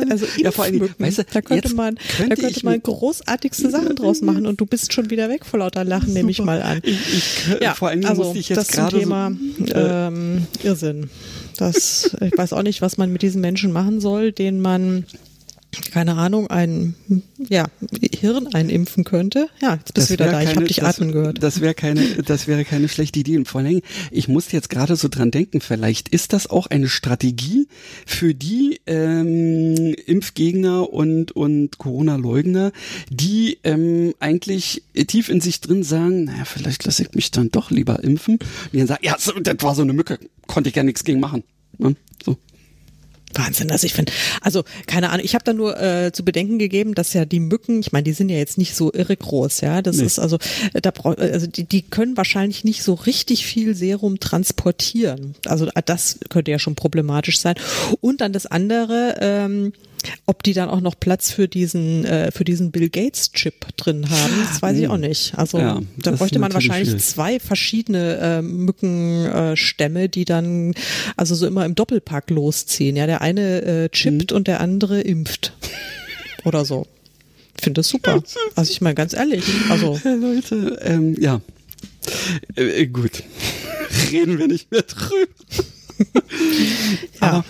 Also ja, vor allem, weißt du, da könnte man, könnte da könnte man großartigste Sachen draus machen und du bist schon wieder weg vor lauter Lachen, nehme ich mal an. Ich, ich, ja, vor allem also, musste ich jetzt das zum Thema so, äh, ähm, Irrsinn. Das, ich weiß auch nicht, was man mit diesen Menschen machen soll, denen man keine Ahnung, ein ja, Hirn einimpfen könnte. Ja, jetzt bist du wieder da. Keine, ich habe dich das, atmen gehört. Das wäre keine, das wäre keine schlechte Idee. Und vor allem, ich muss jetzt gerade so dran denken, vielleicht ist das auch eine Strategie für die ähm, Impfgegner und, und Corona-Leugner, die ähm, eigentlich tief in sich drin sagen, naja, vielleicht lasse ich mich dann doch lieber impfen. Und die dann sagen, ja, das war so eine Mücke, konnte ich ja nichts gegen machen. Ne? Wahnsinn, also ich finde, also keine Ahnung, ich habe da nur äh, zu bedenken gegeben, dass ja die Mücken, ich meine, die sind ja jetzt nicht so irre groß, ja, das nee. ist also, da braucht, also die, die können wahrscheinlich nicht so richtig viel Serum transportieren. Also das könnte ja schon problematisch sein. Und dann das andere, ähm, ob die dann auch noch Platz für diesen äh, für diesen Bill Gates Chip drin haben, das weiß ich auch nicht. Also ja, da bräuchte man wahrscheinlich viel. zwei verschiedene äh, Mückenstämme, äh, die dann also so immer im Doppelpack losziehen. Ja, der eine äh, chippt mhm. und der andere impft oder so. Ich finde das super. Also ich meine ganz ehrlich, also ja, Leute, ähm, ja äh, äh gut, <laughs> reden wir nicht mehr drüber. <laughs> ja. Aber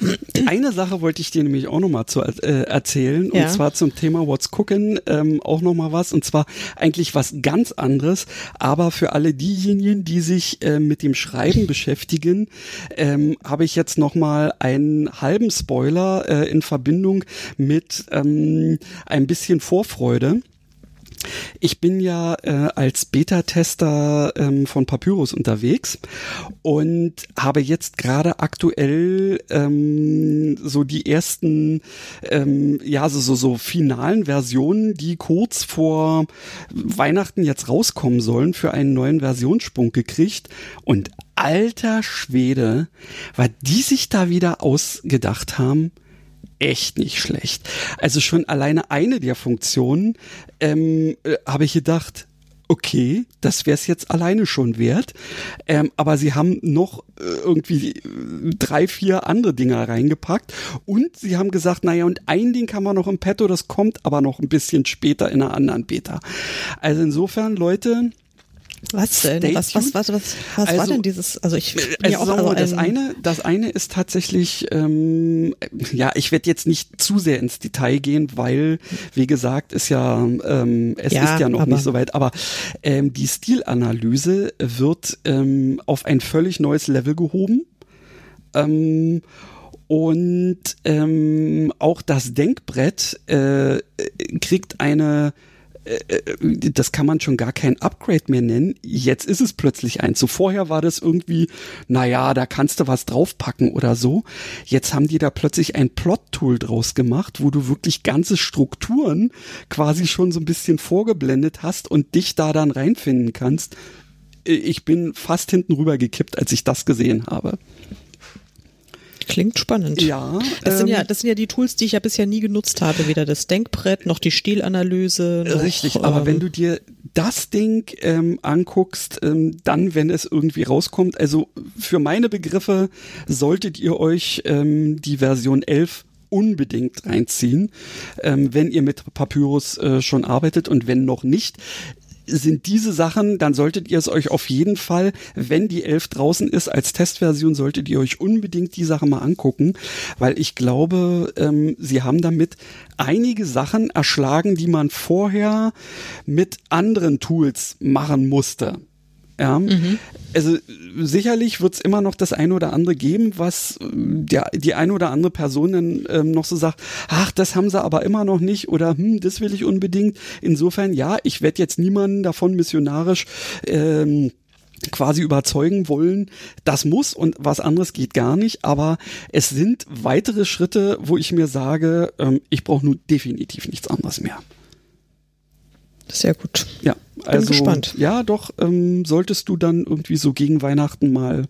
eine Sache wollte ich dir nämlich auch nochmal zu äh, erzählen ja. und zwar zum Thema What's Cooking ähm, auch nochmal was und zwar eigentlich was ganz anderes, aber für alle diejenigen, die sich äh, mit dem Schreiben beschäftigen, ähm, habe ich jetzt nochmal einen halben Spoiler äh, in Verbindung mit ähm, ein bisschen Vorfreude. Ich bin ja äh, als Beta-Tester ähm, von Papyrus unterwegs und habe jetzt gerade aktuell ähm, so die ersten, ähm, ja, so, so, so finalen Versionen, die kurz vor Weihnachten jetzt rauskommen sollen, für einen neuen Versionssprung gekriegt. Und alter Schwede, was die sich da wieder ausgedacht haben, echt nicht schlecht. Also schon alleine eine der Funktionen ähm, äh, habe ich gedacht, okay, das wäre es jetzt alleine schon wert. Ähm, aber sie haben noch äh, irgendwie äh, drei, vier andere Dinger reingepackt und sie haben gesagt, naja, und ein Ding kann man noch im Petto, das kommt aber noch ein bisschen später in einer anderen Beta. Also insofern, Leute, was denn? Was, was, was, was, was also, war denn dieses? Also ich bin also ja auch also das eine, das eine ist tatsächlich, ähm, ja, ich werde jetzt nicht zu sehr ins Detail gehen, weil, wie gesagt, ist ja, ähm, es ja, ist ja noch nicht so weit. Aber ähm, die Stilanalyse wird ähm, auf ein völlig neues Level gehoben. Ähm, und ähm, auch das Denkbrett äh, kriegt eine äh, äh, das kann man schon gar kein Upgrade mehr nennen. Jetzt ist es plötzlich eins. So vorher war das irgendwie, naja, da kannst du was draufpacken oder so. Jetzt haben die da plötzlich ein Plot-Tool draus gemacht, wo du wirklich ganze Strukturen quasi schon so ein bisschen vorgeblendet hast und dich da dann reinfinden kannst. Äh, ich bin fast hinten rüber gekippt, als ich das gesehen habe. Klingt spannend. Ja. Das sind ja, ähm, das sind ja die Tools, die ich ja bisher nie genutzt habe. Weder das Denkbrett noch die Stilanalyse. Noch, richtig, aber ähm, wenn du dir das Ding ähm, anguckst, ähm, dann, wenn es irgendwie rauskommt, also für meine Begriffe solltet ihr euch ähm, die Version 11 unbedingt reinziehen, ähm, wenn ihr mit Papyrus äh, schon arbeitet und wenn noch nicht sind diese Sachen, dann solltet ihr es euch auf jeden Fall, wenn die 11 draußen ist, als Testversion, solltet ihr euch unbedingt die Sache mal angucken, weil ich glaube, ähm, sie haben damit einige Sachen erschlagen, die man vorher mit anderen Tools machen musste. Ja, mhm. also sicherlich wird es immer noch das eine oder andere geben, was äh, der, die eine oder andere Person dann ähm, noch so sagt, ach, das haben sie aber immer noch nicht oder hm, das will ich unbedingt. Insofern, ja, ich werde jetzt niemanden davon missionarisch ähm, quasi überzeugen wollen, das muss und was anderes geht gar nicht, aber es sind weitere Schritte, wo ich mir sage, ähm, ich brauche nun definitiv nichts anderes mehr. Sehr gut. Ja, also, Bin gespannt. Ja, doch, ähm, solltest du dann irgendwie so gegen Weihnachten mal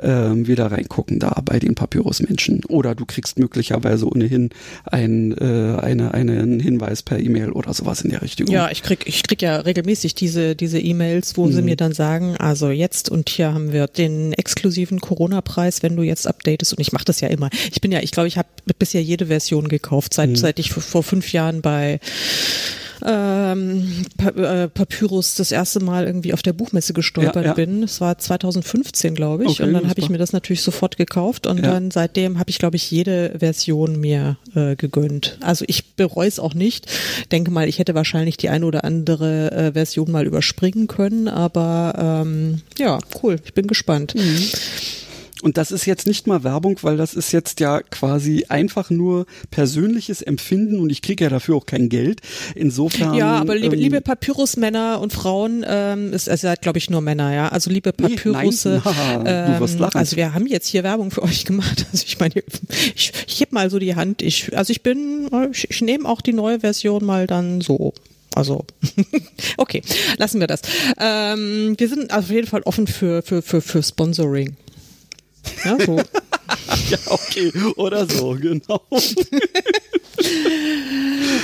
ähm, wieder reingucken da bei den Papyrus-Menschen. Oder du kriegst möglicherweise ohnehin ein, äh, eine, einen Hinweis per E-Mail oder sowas in der Richtung. Ja, ich krieg, ich krieg ja regelmäßig diese, diese E-Mails, wo mhm. sie mir dann sagen, also jetzt und hier haben wir den exklusiven Corona-Preis, wenn du jetzt updatest. Und ich mache das ja immer. Ich bin ja, ich glaube, ich habe bisher jede Version gekauft, seit, mhm. seit ich vor fünf Jahren bei ähm, äh, Papyrus das erste Mal irgendwie auf der Buchmesse gestolpert ja, ja. bin. Das war 2015, glaube ich. Okay, und dann habe ich mir das natürlich sofort gekauft und ja. dann seitdem habe ich, glaube ich, jede Version mir äh, gegönnt. Also ich bereue es auch nicht. Denke mal, ich hätte wahrscheinlich die eine oder andere äh, Version mal überspringen können, aber ähm, ja, cool. Ich bin gespannt. Mhm. Und das ist jetzt nicht mal Werbung, weil das ist jetzt ja quasi einfach nur persönliches Empfinden und ich kriege ja dafür auch kein Geld. Insofern. Ja, aber liebe, ähm, liebe Papyrus-Männer und Frauen, ähm, ist also glaube ich nur Männer, ja. Also liebe Papyrusse. <laughs> Nee, ähm, also wir haben jetzt hier Werbung für euch gemacht. <laughs> Also ich meine, ich, ich heb mal so die Hand. Ich, also ich bin, ich, ich nehme auch die neue Version mal dann so also, <laughs> okay, lassen wir das. Ähm, wir sind auf jeden Fall offen für, für, für, für Sponsoring. Ja, so. <laughs> ja, okay. Oder so, genau. <laughs>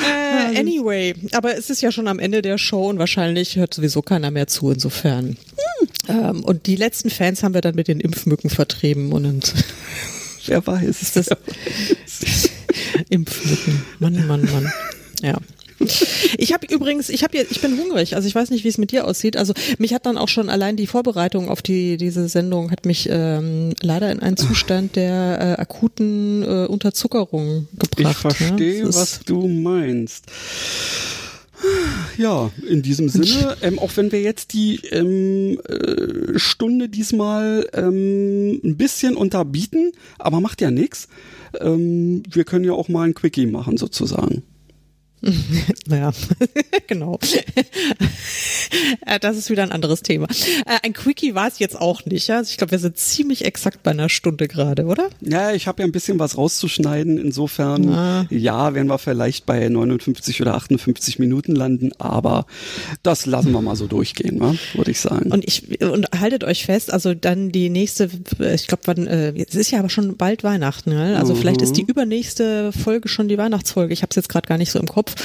äh, anyway, aber es ist ja schon am Ende der Show und wahrscheinlich hört sowieso keiner mehr zu, insofern. Hm. Ähm, und die letzten Fans haben wir dann mit den Impfmücken vertrieben und, und <laughs> wer weiß. Ist das Impfmücken. Mann, Mann, Mann. Ja. Ich habe übrigens, ich habe ich bin hungrig, also ich weiß nicht, wie es mit dir aussieht. Also mich hat dann auch schon allein die Vorbereitung auf die diese Sendung hat mich ähm, leider in einen Zustand der äh, akuten äh, Unterzuckerung gebracht. Ich verstehe, ja? was du meinst. Ja, in diesem Sinne, <laughs> ähm, auch wenn wir jetzt die ähm, äh, Stunde diesmal ähm, ein bisschen unterbieten, aber macht ja nichts. Ähm, wir können ja auch mal ein Quickie machen sozusagen. <laughs> naja, <laughs> genau. Äh, das ist wieder ein anderes Thema. Äh, ein Quickie war es jetzt auch nicht. Also ich glaube, wir sind ziemlich exakt bei einer Stunde gerade, oder? Ja, ich habe ja ein bisschen was rauszuschneiden. Insofern, Na. ja, werden wir vielleicht bei 59 oder 58 Minuten landen, aber das lassen wir mal so durchgehen, ne? würde ich sagen. Und ich und haltet euch fest, also dann die nächste, ich glaube, wann, äh, es ist ja aber schon bald Weihnachten, ne? Also mhm. vielleicht ist die übernächste Folge schon die Weihnachtsfolge. Ich habe es jetzt gerade gar nicht so im Kopf.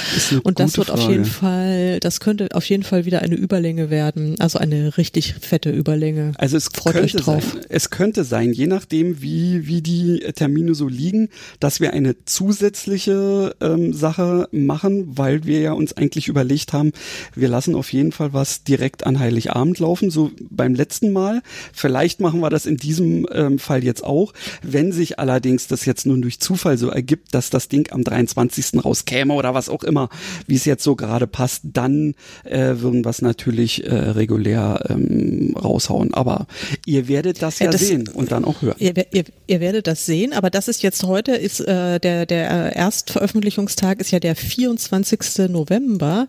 Und das wird Frage. auf jeden Fall, das könnte auf jeden Fall wieder eine Überlänge werden, also eine richtig fette Überlänge. Also es Freut könnte euch drauf. Sein, es könnte sein, je nachdem wie wie die Termine so liegen, dass wir eine zusätzliche ähm, Sache machen, weil wir ja uns eigentlich überlegt haben, wir lassen auf jeden Fall was direkt an Heiligabend laufen, so beim letzten Mal. Vielleicht machen wir das in diesem ähm, Fall jetzt auch. Wenn sich allerdings das jetzt nun durch Zufall so ergibt, dass das Ding am 23. rauskäme oder was auch immer, wie es jetzt so gerade passt, dann äh, würden wir es natürlich äh, regulär ähm, raushauen. Aber ihr werdet das ja, das, sehen und dann auch hören. Ihr, ihr, ihr, werdet das sehen, aber das ist jetzt heute, ist äh, der, der Erstveröffentlichungstag ist ja der 24. November.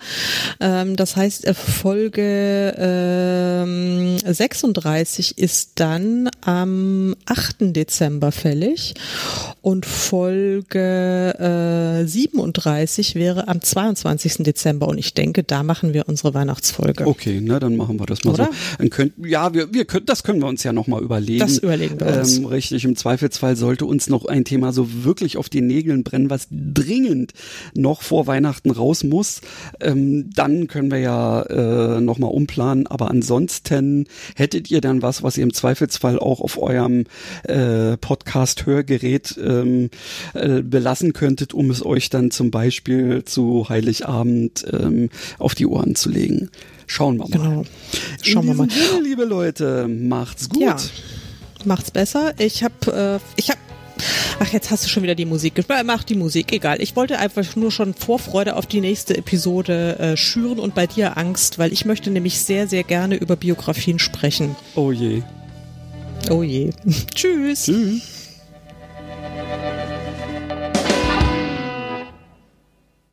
Ähm, das heißt, äh, Folge ähm, 36 ist dann am 8. Dezember fällig und Folge äh, 37 wäre wäre am 22. Dezember und ich denke, da machen wir unsere Weihnachtsfolge. Okay, na dann machen wir das mal Oder? so. Dann könnt, ja, wir, wir können, das können wir uns ja nochmal überlegen. Das überlegen wir uns. Ähm, richtig, im Zweifelsfall sollte uns noch ein Thema so wirklich auf den Nägeln brennen, was dringend noch vor Weihnachten raus muss. Ähm, dann können wir ja äh, nochmal umplanen. Aber ansonsten hättet ihr dann was, was ihr im Zweifelsfall auch auf eurem äh, Podcast-Hörgerät ähm, äh, belassen könntet, um es euch dann zum Beispiel zu Heiligabend ähm, auf die Ohren zu legen. Schauen wir mal. Genau. Schauen wir mal. Sinne, liebe Leute, macht's gut. Ja, macht's besser. Ich habe, äh, ich habe Ach, jetzt hast du schon wieder die Musik gespielt. Mach die Musik, egal. Ich wollte einfach nur schon Vorfreude auf die nächste Episode äh, schüren und bei dir Angst, weil ich möchte nämlich sehr, sehr gerne über Biografien sprechen. Oh je. Oh je. <laughs> Tschüss. Tschüss.